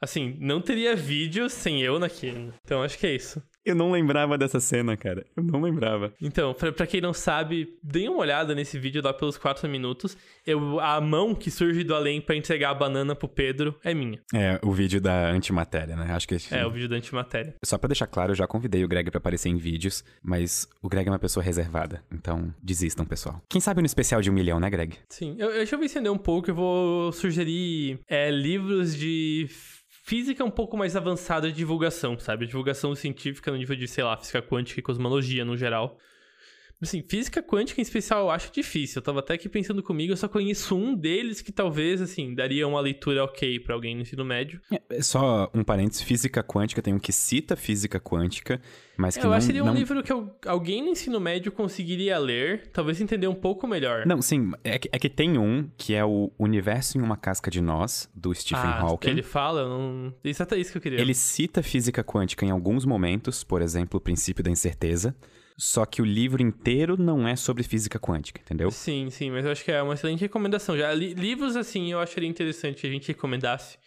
Assim, não teria vídeo sem eu naquele. Então acho que é isso. Eu não lembrava dessa cena, cara. Eu não lembrava. Então, pra, pra quem não sabe, deem uma olhada nesse vídeo lá pelos 4 minutos. Eu, a mão que surge do além pra entregar a banana pro Pedro é minha. É, o vídeo da antimatéria, né? Acho que. É, o vídeo da antimatéria. Só pra deixar claro, eu já convidei o Greg pra aparecer em vídeos, mas o Greg é uma pessoa reservada. Então, desistam, pessoal. Quem sabe no especial de um milhão, né, Greg? Sim, eu, eu já vou estender um pouco, eu vou sugerir é, livros de física um pouco mais avançada de divulgação, sabe? Divulgação científica no nível de, sei lá, física quântica e cosmologia no geral. Assim, física quântica em especial eu acho difícil. Eu tava até aqui pensando comigo, eu só conheço um deles que talvez, assim, daria uma leitura ok pra alguém no ensino médio. É só um parênteses, física quântica tem um que cita física quântica, mas que eu não... acho que seria um não... livro que eu- alguém no ensino médio conseguiria ler, talvez entender um pouco melhor. Não, sim, é que, é que tem um que é o Universo em uma Casca de Nós, do Stephen ah, Hawking. ele fala, eu não... Isso é até isso que eu queria. Ele cita física quântica em alguns momentos, por exemplo, o princípio da incerteza, só que o livro inteiro não é sobre física quântica, entendeu? Sim, sim, mas eu acho que é uma excelente recomendação. Já li- livros assim, eu acharia interessante que a gente recomendasse.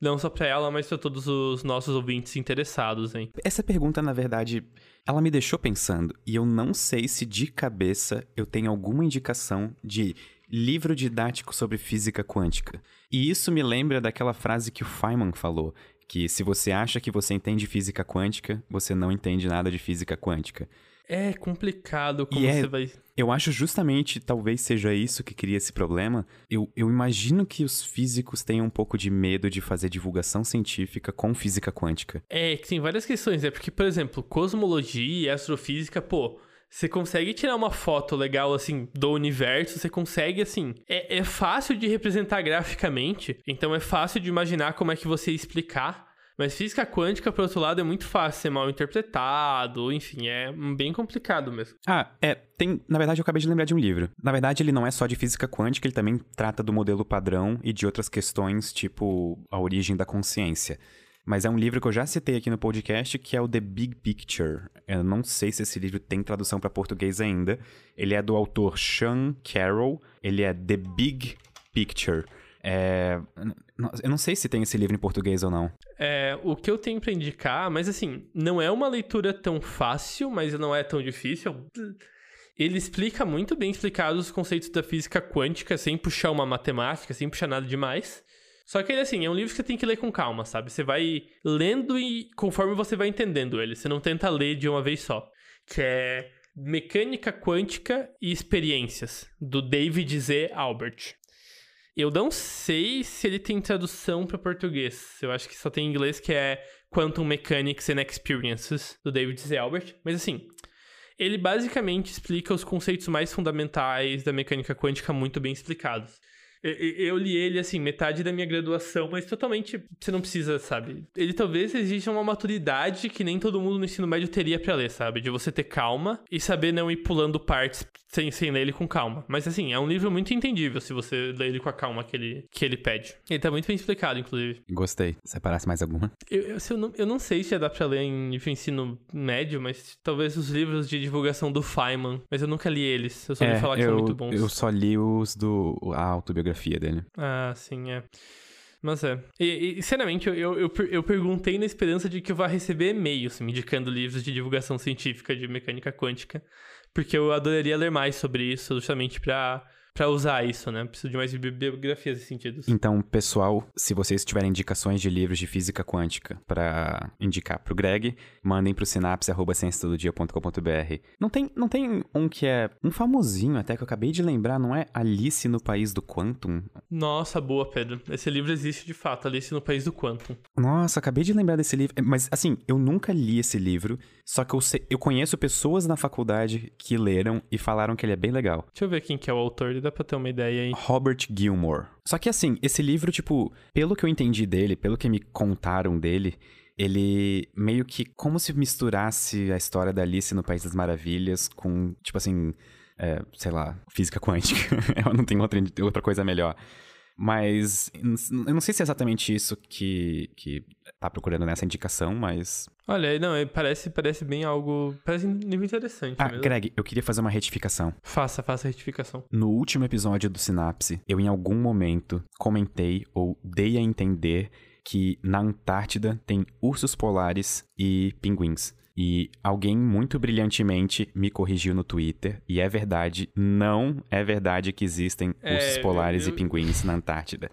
Não só pra ela, mas pra todos os nossos ouvintes interessados, hein? Essa pergunta, na verdade, ela me deixou pensando, e eu não sei se de cabeça eu tenho alguma indicação de livro didático sobre física quântica. E isso me lembra daquela frase que o Feynman falou, que se você acha que você entende física quântica, você não entende nada de física quântica. É complicado como E é- você vai. Eu acho justamente, talvez seja isso que cria esse problema. Eu, eu imagino que os físicos tenham um pouco de medo de fazer divulgação científica com física quântica. É, que tem várias questões. É porque, por exemplo, cosmologia e astrofísica, pô. Você consegue tirar uma foto legal, assim, do universo, você consegue, assim. É, é fácil de representar graficamente, então é fácil de imaginar como é que você explicar. Mas física quântica, por outro lado, é muito fácil ser mal interpretado, enfim, é bem complicado mesmo. Ah, é, tem. Na verdade, eu acabei de lembrar de um livro. Na verdade, ele não é só de física quântica, ele também trata do modelo padrão e de outras questões, tipo a origem da consciência. Mas é um livro que eu já citei aqui no podcast, que é o The Big Picture. Eu não sei se esse livro tem tradução para português ainda. Ele é do autor Sean Carroll. Ele é The Big Picture. É, eu não sei se tem esse livro em português ou não. É, o que eu tenho pra indicar, mas assim, não é uma leitura tão fácil, mas não é tão difícil. Ele explica muito bem explicados os conceitos da física quântica, sem puxar uma matemática, sem puxar nada demais. Só que ele, assim, é um livro que você tem que ler com calma, sabe? Você vai lendo e conforme você vai entendendo ele. Você não tenta ler de uma vez só. Que é Mecânica Quântica e Experiências, do David Z. Albert. Eu não sei se ele tem tradução para português. Eu acho que só tem em inglês, que é Quantum Mechanics and Experiences, do David Z. Albert. Mas assim, ele basicamente explica os conceitos mais fundamentais da mecânica quântica muito bem explicados. Eu, li ele, assim, metade da minha graduação, mas totalmente você não precisa, sabe? Ele talvez exija uma maturidade que nem todo mundo no ensino médio teria pra ler, sabe? De você ter calma e saber não ir pulando partes sem, sem ler ele com calma. Mas, assim, é um livro muito entendível se você ler ele com a calma que ele, que ele pede. Ele tá muito bem explicado, inclusive. Gostei. Separasse mais alguma? Eu, eu, eu, não, eu não sei se já dá pra ler em nível ensino médio, mas talvez os livros de divulgação do Feynman. Mas eu nunca li eles. Eu só ouvi falar que É, eu, são muito bons. eu só li os do. a autobiografia dele. Ah, sim, é. Mas é. E, e, sinceramente, eu, eu, eu, per- eu perguntei na esperança de que eu vá receber e-mails me indicando livros de divulgação científica de mecânica quântica. Porque eu adoraria ler mais sobre isso, justamente pra, pra usar isso, né? Preciso de mais bi- biografias e sentidos. Então, pessoal, se vocês tiverem indicações de livros de física quântica pra indicar pro Greg, mandem pro sinapse.ciênciatododia.com.br. Não tem, não tem um que é um famosinho até que eu acabei de lembrar, não é Alice no País do Quantum? Nossa, boa, Pedro. Esse livro existe de fato, Alice no País do Quantum. Nossa, acabei de lembrar desse livro. Mas, assim, eu nunca li esse livro, só que eu, sei- eu conheço pessoas na faculdade que leram e falaram que ele é bem legal. Deixa eu ver quem que é o autor, dá pra ter uma ideia aí. Robert Gilmore. Só que assim, esse livro, tipo, pelo que eu entendi dele, pelo que me contaram dele, ele meio que como se misturasse a história da Alice no País das Maravilhas com, tipo assim, é, sei lá, física quântica. eu não tenho outra, outra coisa melhor. Mas eu não sei se é exatamente isso que, que tá procurando nessa indicação, mas. Olha, não, parece, parece bem algo. Parece um livro interessante Ah, mesmo. Greg, eu queria fazer uma retificação. Faça, faça a retificação. No último episódio do Sinapse, eu em algum momento comentei ou dei a entender que na Antártida tem ursos polares e pinguins. E alguém muito brilhantemente me corrigiu no Twitter, e é verdade, não é verdade que existem É, ursos polares eu- e pinguins na Antártida.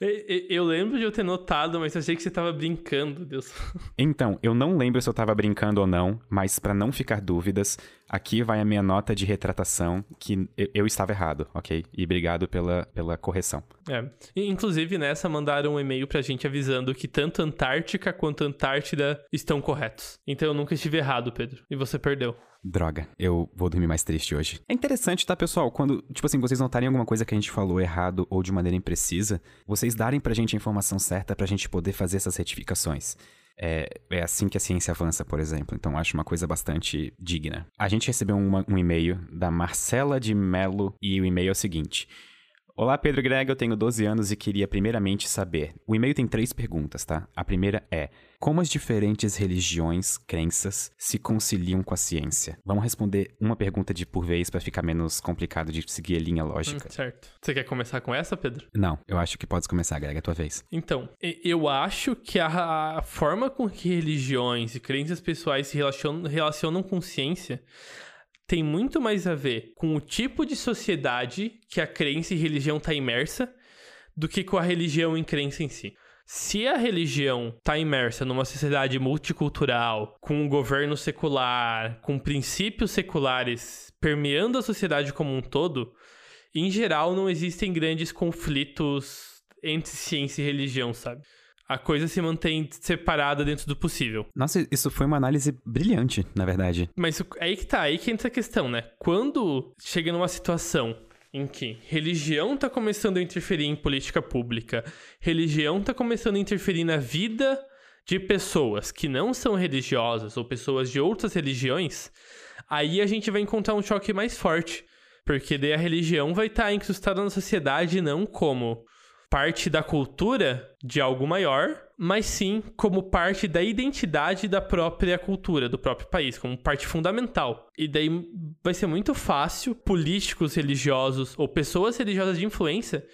Eu lembro de eu ter notado, mas eu achei que você tava brincando, Deus. Então, eu não lembro se eu tava brincando ou não, mas pra não ficar dúvidas, aqui vai a minha nota de retratação que eu- estava errado, ok? E obrigado pela, pela correção. É. Inclusive, nessa, mandaram um e-mail pra gente avisando que tanto Antártica quanto Antártida estão corretos. Então eu nunca estive errado, Pedro. E você perdeu. Droga, eu vou dormir mais triste hoje. É interessante, tá, pessoal? Quando, tipo assim, vocês notarem alguma coisa que a gente falou errado ou de maneira imprecisa, vocês darem pra gente a informação certa pra gente poder fazer essas retificações. É, é assim que a ciência avança, por exemplo. Então, acho uma coisa bastante digna. A gente recebeu uma- um e-mail da Marcela de Melo e o e-mail é o seguinte. Olá, Pedro Greg, eu tenho 12 anos e queria primeiramente saber. O e-mail tem três perguntas, tá? A primeira é: como as diferentes religiões, crenças, se conciliam com a ciência? Vamos responder uma pergunta de por vez pra ficar menos complicado de seguir a linha lógica. Hum, certo. Você quer começar com essa, Pedro? Não, eu acho que pode começar, Greg, é a tua vez. Então, eu acho que a, a forma com que religiões e crenças pessoais se relacionam, relacionam com ciência tem muito mais a ver com o tipo de sociedade que a crença e religião está imersa do que com a religião e crença em si. Se a religião está imersa numa sociedade multicultural, com um governo secular, com princípios seculares permeando a sociedade como um todo, em geral não existem grandes conflitos entre ciência e religião, sabe? A coisa se mantém separada dentro do possível. Nossa, isso foi uma análise brilhante, na verdade. Mas aí que tá, aí que entra a questão, né? Quando chega numa situação em que religião tá começando a interferir em política pública, religião tá começando a interferir na vida de pessoas que não são religiosas ou pessoas de outras religiões, aí a gente vai encontrar um choque mais forte. Porque daí a religião vai estar incrustada na sociedade não como parte da cultura de algo maior, mas sim como parte da identidade da própria cultura, do próprio país, como parte fundamental. E daí vai ser muito fácil políticos religiosos ou pessoas religiosas de influência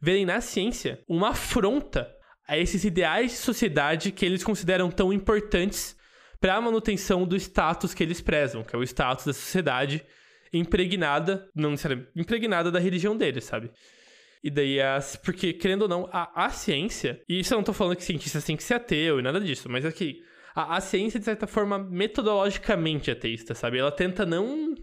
verem na ciência uma afronta a esses ideais de sociedade que eles consideram tão importantes para a manutenção do status que eles prezam, que é o status da sociedade impregnada, não necessariamente impregnada da religião deles, sabe? E daí, as, porque, querendo ou não, a, a ciência, e isso eu não tô falando que cientistas têm que ser ateu e nada disso, mas é que a, a ciência, de certa forma, metodologicamente ateísta, sabe? Ela tenta não.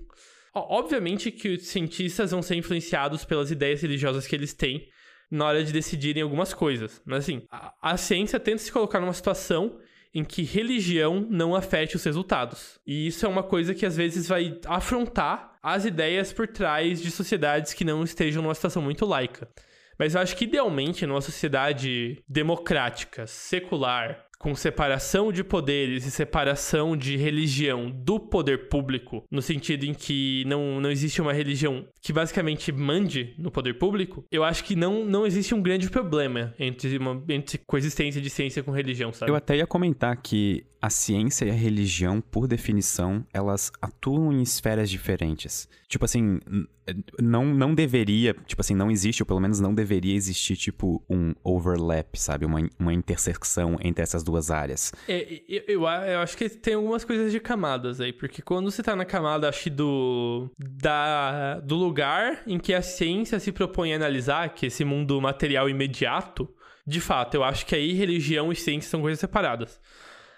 Obviamente que os cientistas vão ser influenciados pelas ideias religiosas que eles têm na hora de decidirem algumas coisas. Mas assim, a, a ciência tenta se colocar numa situação em que religião não afete os resultados. E isso é uma coisa que às vezes vai afrontar as ideias por trás de sociedades que não estejam numa situação muito laica. Mas eu acho que idealmente numa sociedade democrática, secular, com separação de poderes e separação de religião do poder público, no sentido em que não, não existe uma religião que basicamente mande no poder público, eu acho que não, não existe um grande problema entre, uma, entre coexistência de ciência com religião, sabe? Eu até ia comentar que a ciência e a religião, por definição, elas atuam em esferas diferentes. Tipo assim, não, não deveria, tipo assim, não existe, ou pelo menos não deveria existir, tipo, um overlap, sabe? Uma, uma intersecção entre essas duas áreas. É, eu, eu, acho que tem algumas coisas de camadas aí, porque quando você tá na camada, acho do, da, do lugar em que a ciência se propõe a analisar, que é esse mundo material imediato, de fato, eu acho que aí religião e ciência são coisas separadas.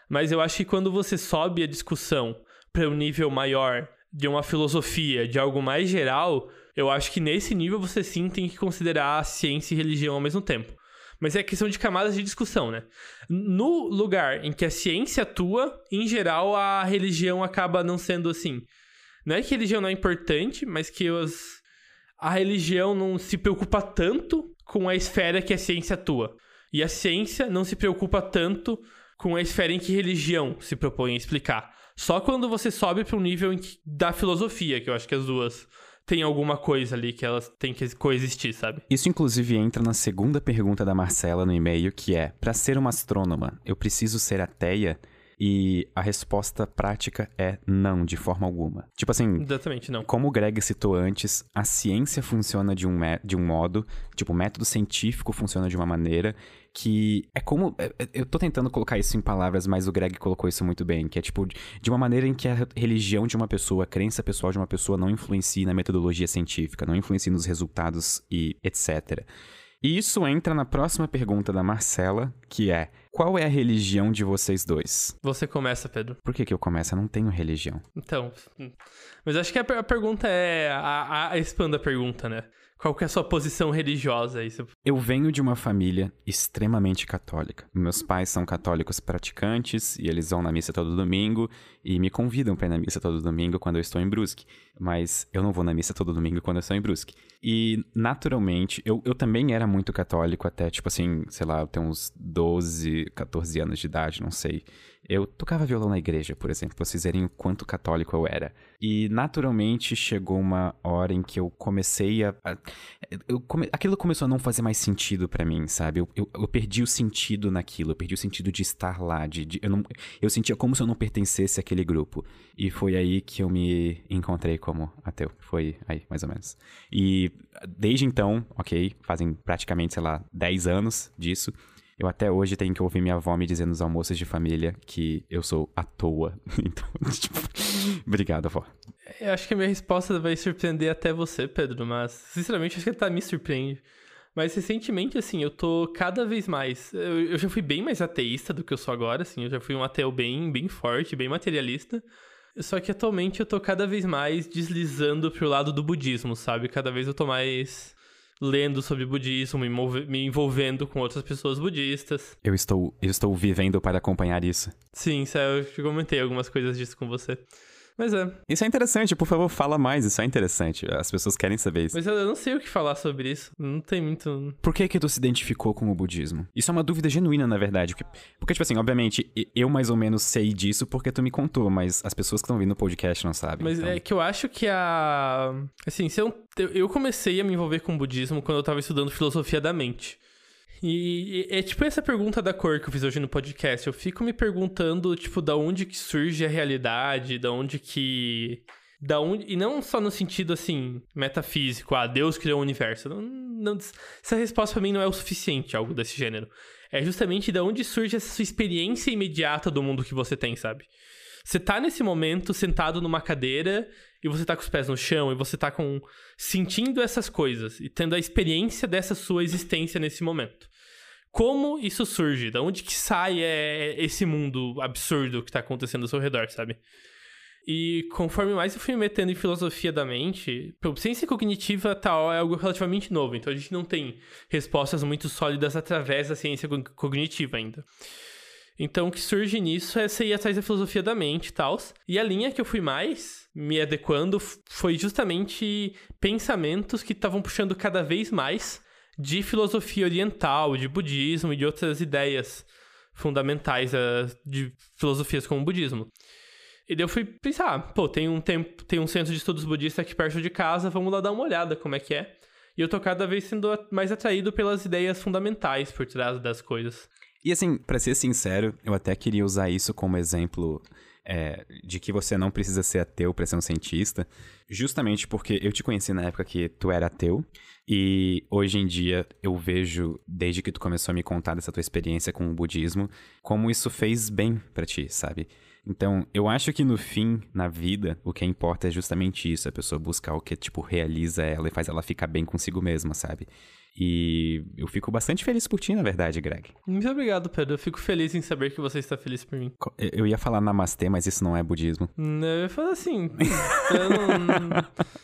Mas eu acho que quando você sobe a discussão para um nível maior de uma filosofia, de algo mais geral, eu acho que nesse nível você sim tem que considerar ciência e religião ao mesmo tempo. Mas é questão de camadas de discussão, né? No lugar em que a ciência atua, em geral a religião acaba não sendo assim. Não é que a religião não é importante, mas que os... a religião não se preocupa tanto com a esfera que a ciência atua. E a ciência não se preocupa tanto com a esfera em que religião se propõe a explicar. Só quando você sobe para um nível que- da filosofia, que eu acho que as duas têm alguma coisa ali que elas têm que coexistir, sabe? Isso, inclusive, entra na segunda pergunta da Marcela no e-mail, que é: Pra ser uma astrônoma, eu preciso ser ateia? E a resposta prática é não, de forma alguma. Tipo assim, Exatamente, não. Como o Greg citou antes, a ciência funciona de um, de um modo, tipo, o método científico funciona de uma maneira que é como. é- é- Eu tô tentando colocar isso em palavras, mas o Greg colocou isso muito bem, que é tipo, de- de uma maneira em que a religião de uma pessoa, a crença pessoal de uma pessoa não influencia na metodologia científica, não influencia nos resultados e etc. E isso entra na próxima pergunta da Marcela, que é: Qual é a religião de vocês dois? Você começa, Pedro. Por que, que eu começo? Eu não tenho religião. Então. hum. Mas acho que a, per- a pergunta é. A, a, a expanda a pergunta, né? Qual que é a sua posição religiosa? Você- Eu venho de uma família extremamente católica. Meus pais são católicos praticantes e eles vão na missa todo domingo e me convidam para ir na missa todo domingo quando eu estou em Brusque. Mas eu não vou na missa todo domingo quando eu estou em Brusque. E, naturalmente, eu, eu também era muito católico até, tipo assim, sei lá, eu tenho uns 12, 14 anos de idade, não sei. Eu tocava violão na igreja, por exemplo, pra vocês verem o quanto católico eu era. E naturalmente chegou uma hora em que eu comecei a. eu come- aquilo começou a não fazer mais sentido pra mim, sabe? Eu, eu, eu perdi o sentido naquilo, eu perdi o sentido de estar lá. De, de- eu, não, eu sentia como se eu não pertencesse àquele grupo. E foi aí que eu me encontrei como ateu. Foi aí, mais ou menos. E desde então, ok, fazem praticamente, sei lá, 10 anos disso. Eu até hoje tenho que ouvir minha avó me dizer nos almoços de família que eu sou à toa. Então, tipo, obrigado, avó. Eu acho que a minha resposta vai surpreender até você, Pedro, mas sinceramente acho que tá me surpreende. Mas recentemente, assim, eu tô cada vez mais. Eu, eu já fui bem mais ateísta do que eu sou agora, assim. Eu já fui um ateu bem, bem forte, bem materialista. Só que atualmente eu tô cada vez mais deslizando pro lado do budismo, sabe? Cada vez eu tô mais lendo sobre budismo, me, envolve- me envolvendo com outras pessoas budistas. Eu estou, eu estou vivendo para acompanhar isso. Sim, eu comentei algumas coisas disso com você. Mas é, Isso é interessante, por favor, fala mais, isso é interessante. As pessoas querem saber isso. mas eu não sei o que falar sobre isso. Não tem muito. Por que que tu se identificou com o budismo? Isso é uma dúvida genuína, na verdade. Porque, porque, tipo assim, obviamente, eu mais ou menos sei disso porque tu me contou, mas as pessoas que estão vindo no podcast não sabem. Mas então- é que eu acho que a. Assim, se eu, eu comecei a me envolver com o budismo quando eu tava estudando filosofia da mente. E é tipo essa pergunta da cor que eu fiz hoje no podcast. Eu fico me perguntando, tipo, da onde que surge a realidade, da onde que. Da onde, e não só no sentido assim, metafísico, ah, Deus criou o universo. Não, não- essa resposta pra mim não é o suficiente, algo desse gênero. É justamente da onde surge essa sua experiência imediata do mundo que você tem, sabe? Você tá nesse momento sentado numa cadeira e você tá com os pés no chão e você tá com sentindo essas coisas e tendo a experiência dessa sua existência nesse momento. Como isso surge? Da onde que sai é, esse mundo absurdo que tá acontecendo ao seu redor, sabe? E conforme mais eu fui me metendo em filosofia da mente, ciência cognitiva tal é algo relativamente novo, então a gente não tem respostas muito sólidas através da ciência co- cognitiva ainda. Então, o que surge nisso é você ir atrás da filosofia da mente e tal. E a linha que eu fui mais me adequando foi justamente pensamentos que estavam puxando cada vez mais de filosofia oriental, de budismo e de outras ideias fundamentais eh, de filosofias como o budismo. E daí eu fui pensar, pô, tem um tempo, tem um centro de estudos budista aqui perto de casa, vamos lá dar uma olhada como é que é. E eu tô cada vez sendo mais atraído pelas ideias fundamentais por trás das coisas. E assim, pra ser sincero, eu até queria usar isso como exemplo é, de que você não precisa ser ateu pra ser um cientista, justamente porque eu te conheci na época que tu era ateu, e hoje em dia eu vejo, desde que tu começou a me contar dessa tua experiência com o budismo, como isso fez bem pra ti, sabe? Então, eu acho que no fim, na vida, o que importa é justamente isso, a pessoa buscar o que, tipo, realiza ela e faz ela ficar bem consigo mesma, sabe? E eu fico bastante feliz por ti, na verdade, Greg. Muito obrigado, Pedro. Eu fico feliz em saber que você está feliz por mim. Eu ia falar namastê, mas isso não é budismo. Hum, Eu ia falar assim. eu não-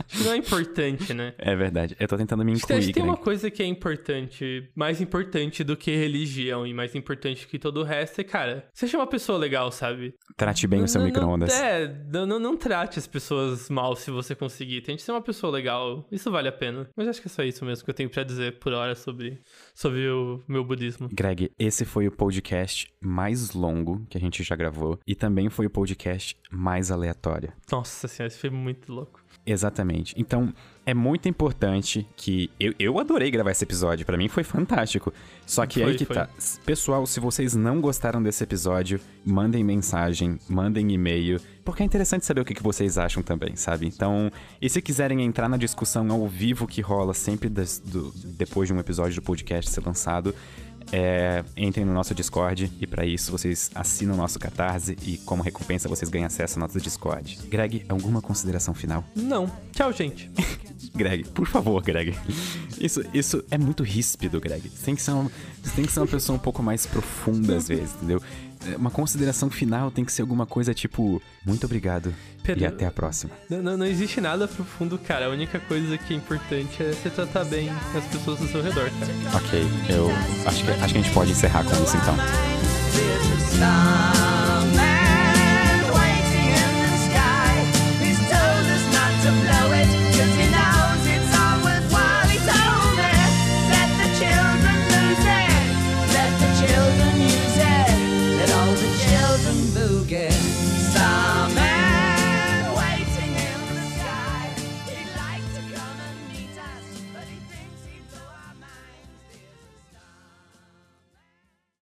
Acho que não é importante, né? É verdade. Eu tô tentando me que, acho incluir, que tem uma Greg. coisa que é importante, mais importante do que religião e mais importante que todo o resto é, cara, seja uma pessoa legal, sabe? Trate bem o seu Não- não- micro-ondas. É, não, não, não trate as pessoas mal se você conseguir. Tente ser uma pessoa legal. Isso vale a pena. Mas acho que é só isso mesmo que eu tenho pra dizer por hora sobre, sobre o meu budismo. Greg, esse foi o podcast mais longo que a gente já gravou e também foi o podcast mais aleatório. Nossa senhora, isso foi muito louco. Exatamente. Então, é muito importante que. Eu, eu adorei gravar esse episódio, pra mim foi fantástico. Só que Foi, aí que foi. tá. Pessoal, se vocês não gostaram desse episódio, mandem mensagem, mandem e-mail, porque é interessante saber o que, que vocês acham também, sabe? Então, e se quiserem entrar na discussão ao vivo que rola sempre das- do- depois de um episódio do podcast ser lançado. É, entrem no nosso Discord e para isso vocês assinam o nosso Catarse e como recompensa vocês ganham acesso ao nosso Discord. Greg, alguma consideração final? Não. Tchau, gente. Greg, por favor, Greg. Isso, isso é muito ríspido, Greg. Você tem, que ser uma, você tem que ser uma pessoa um pouco mais profunda às vezes, entendeu? Uma consideração final tem que ser alguma coisa tipo, muito obrigado Pedro, e até a próxima. Não, não, não existe nada profundo, cara. A única coisa que é importante é você tratar bem as pessoas ao seu redor, cara. Ok, eu acho que, acho que a gente pode encerrar com isso então.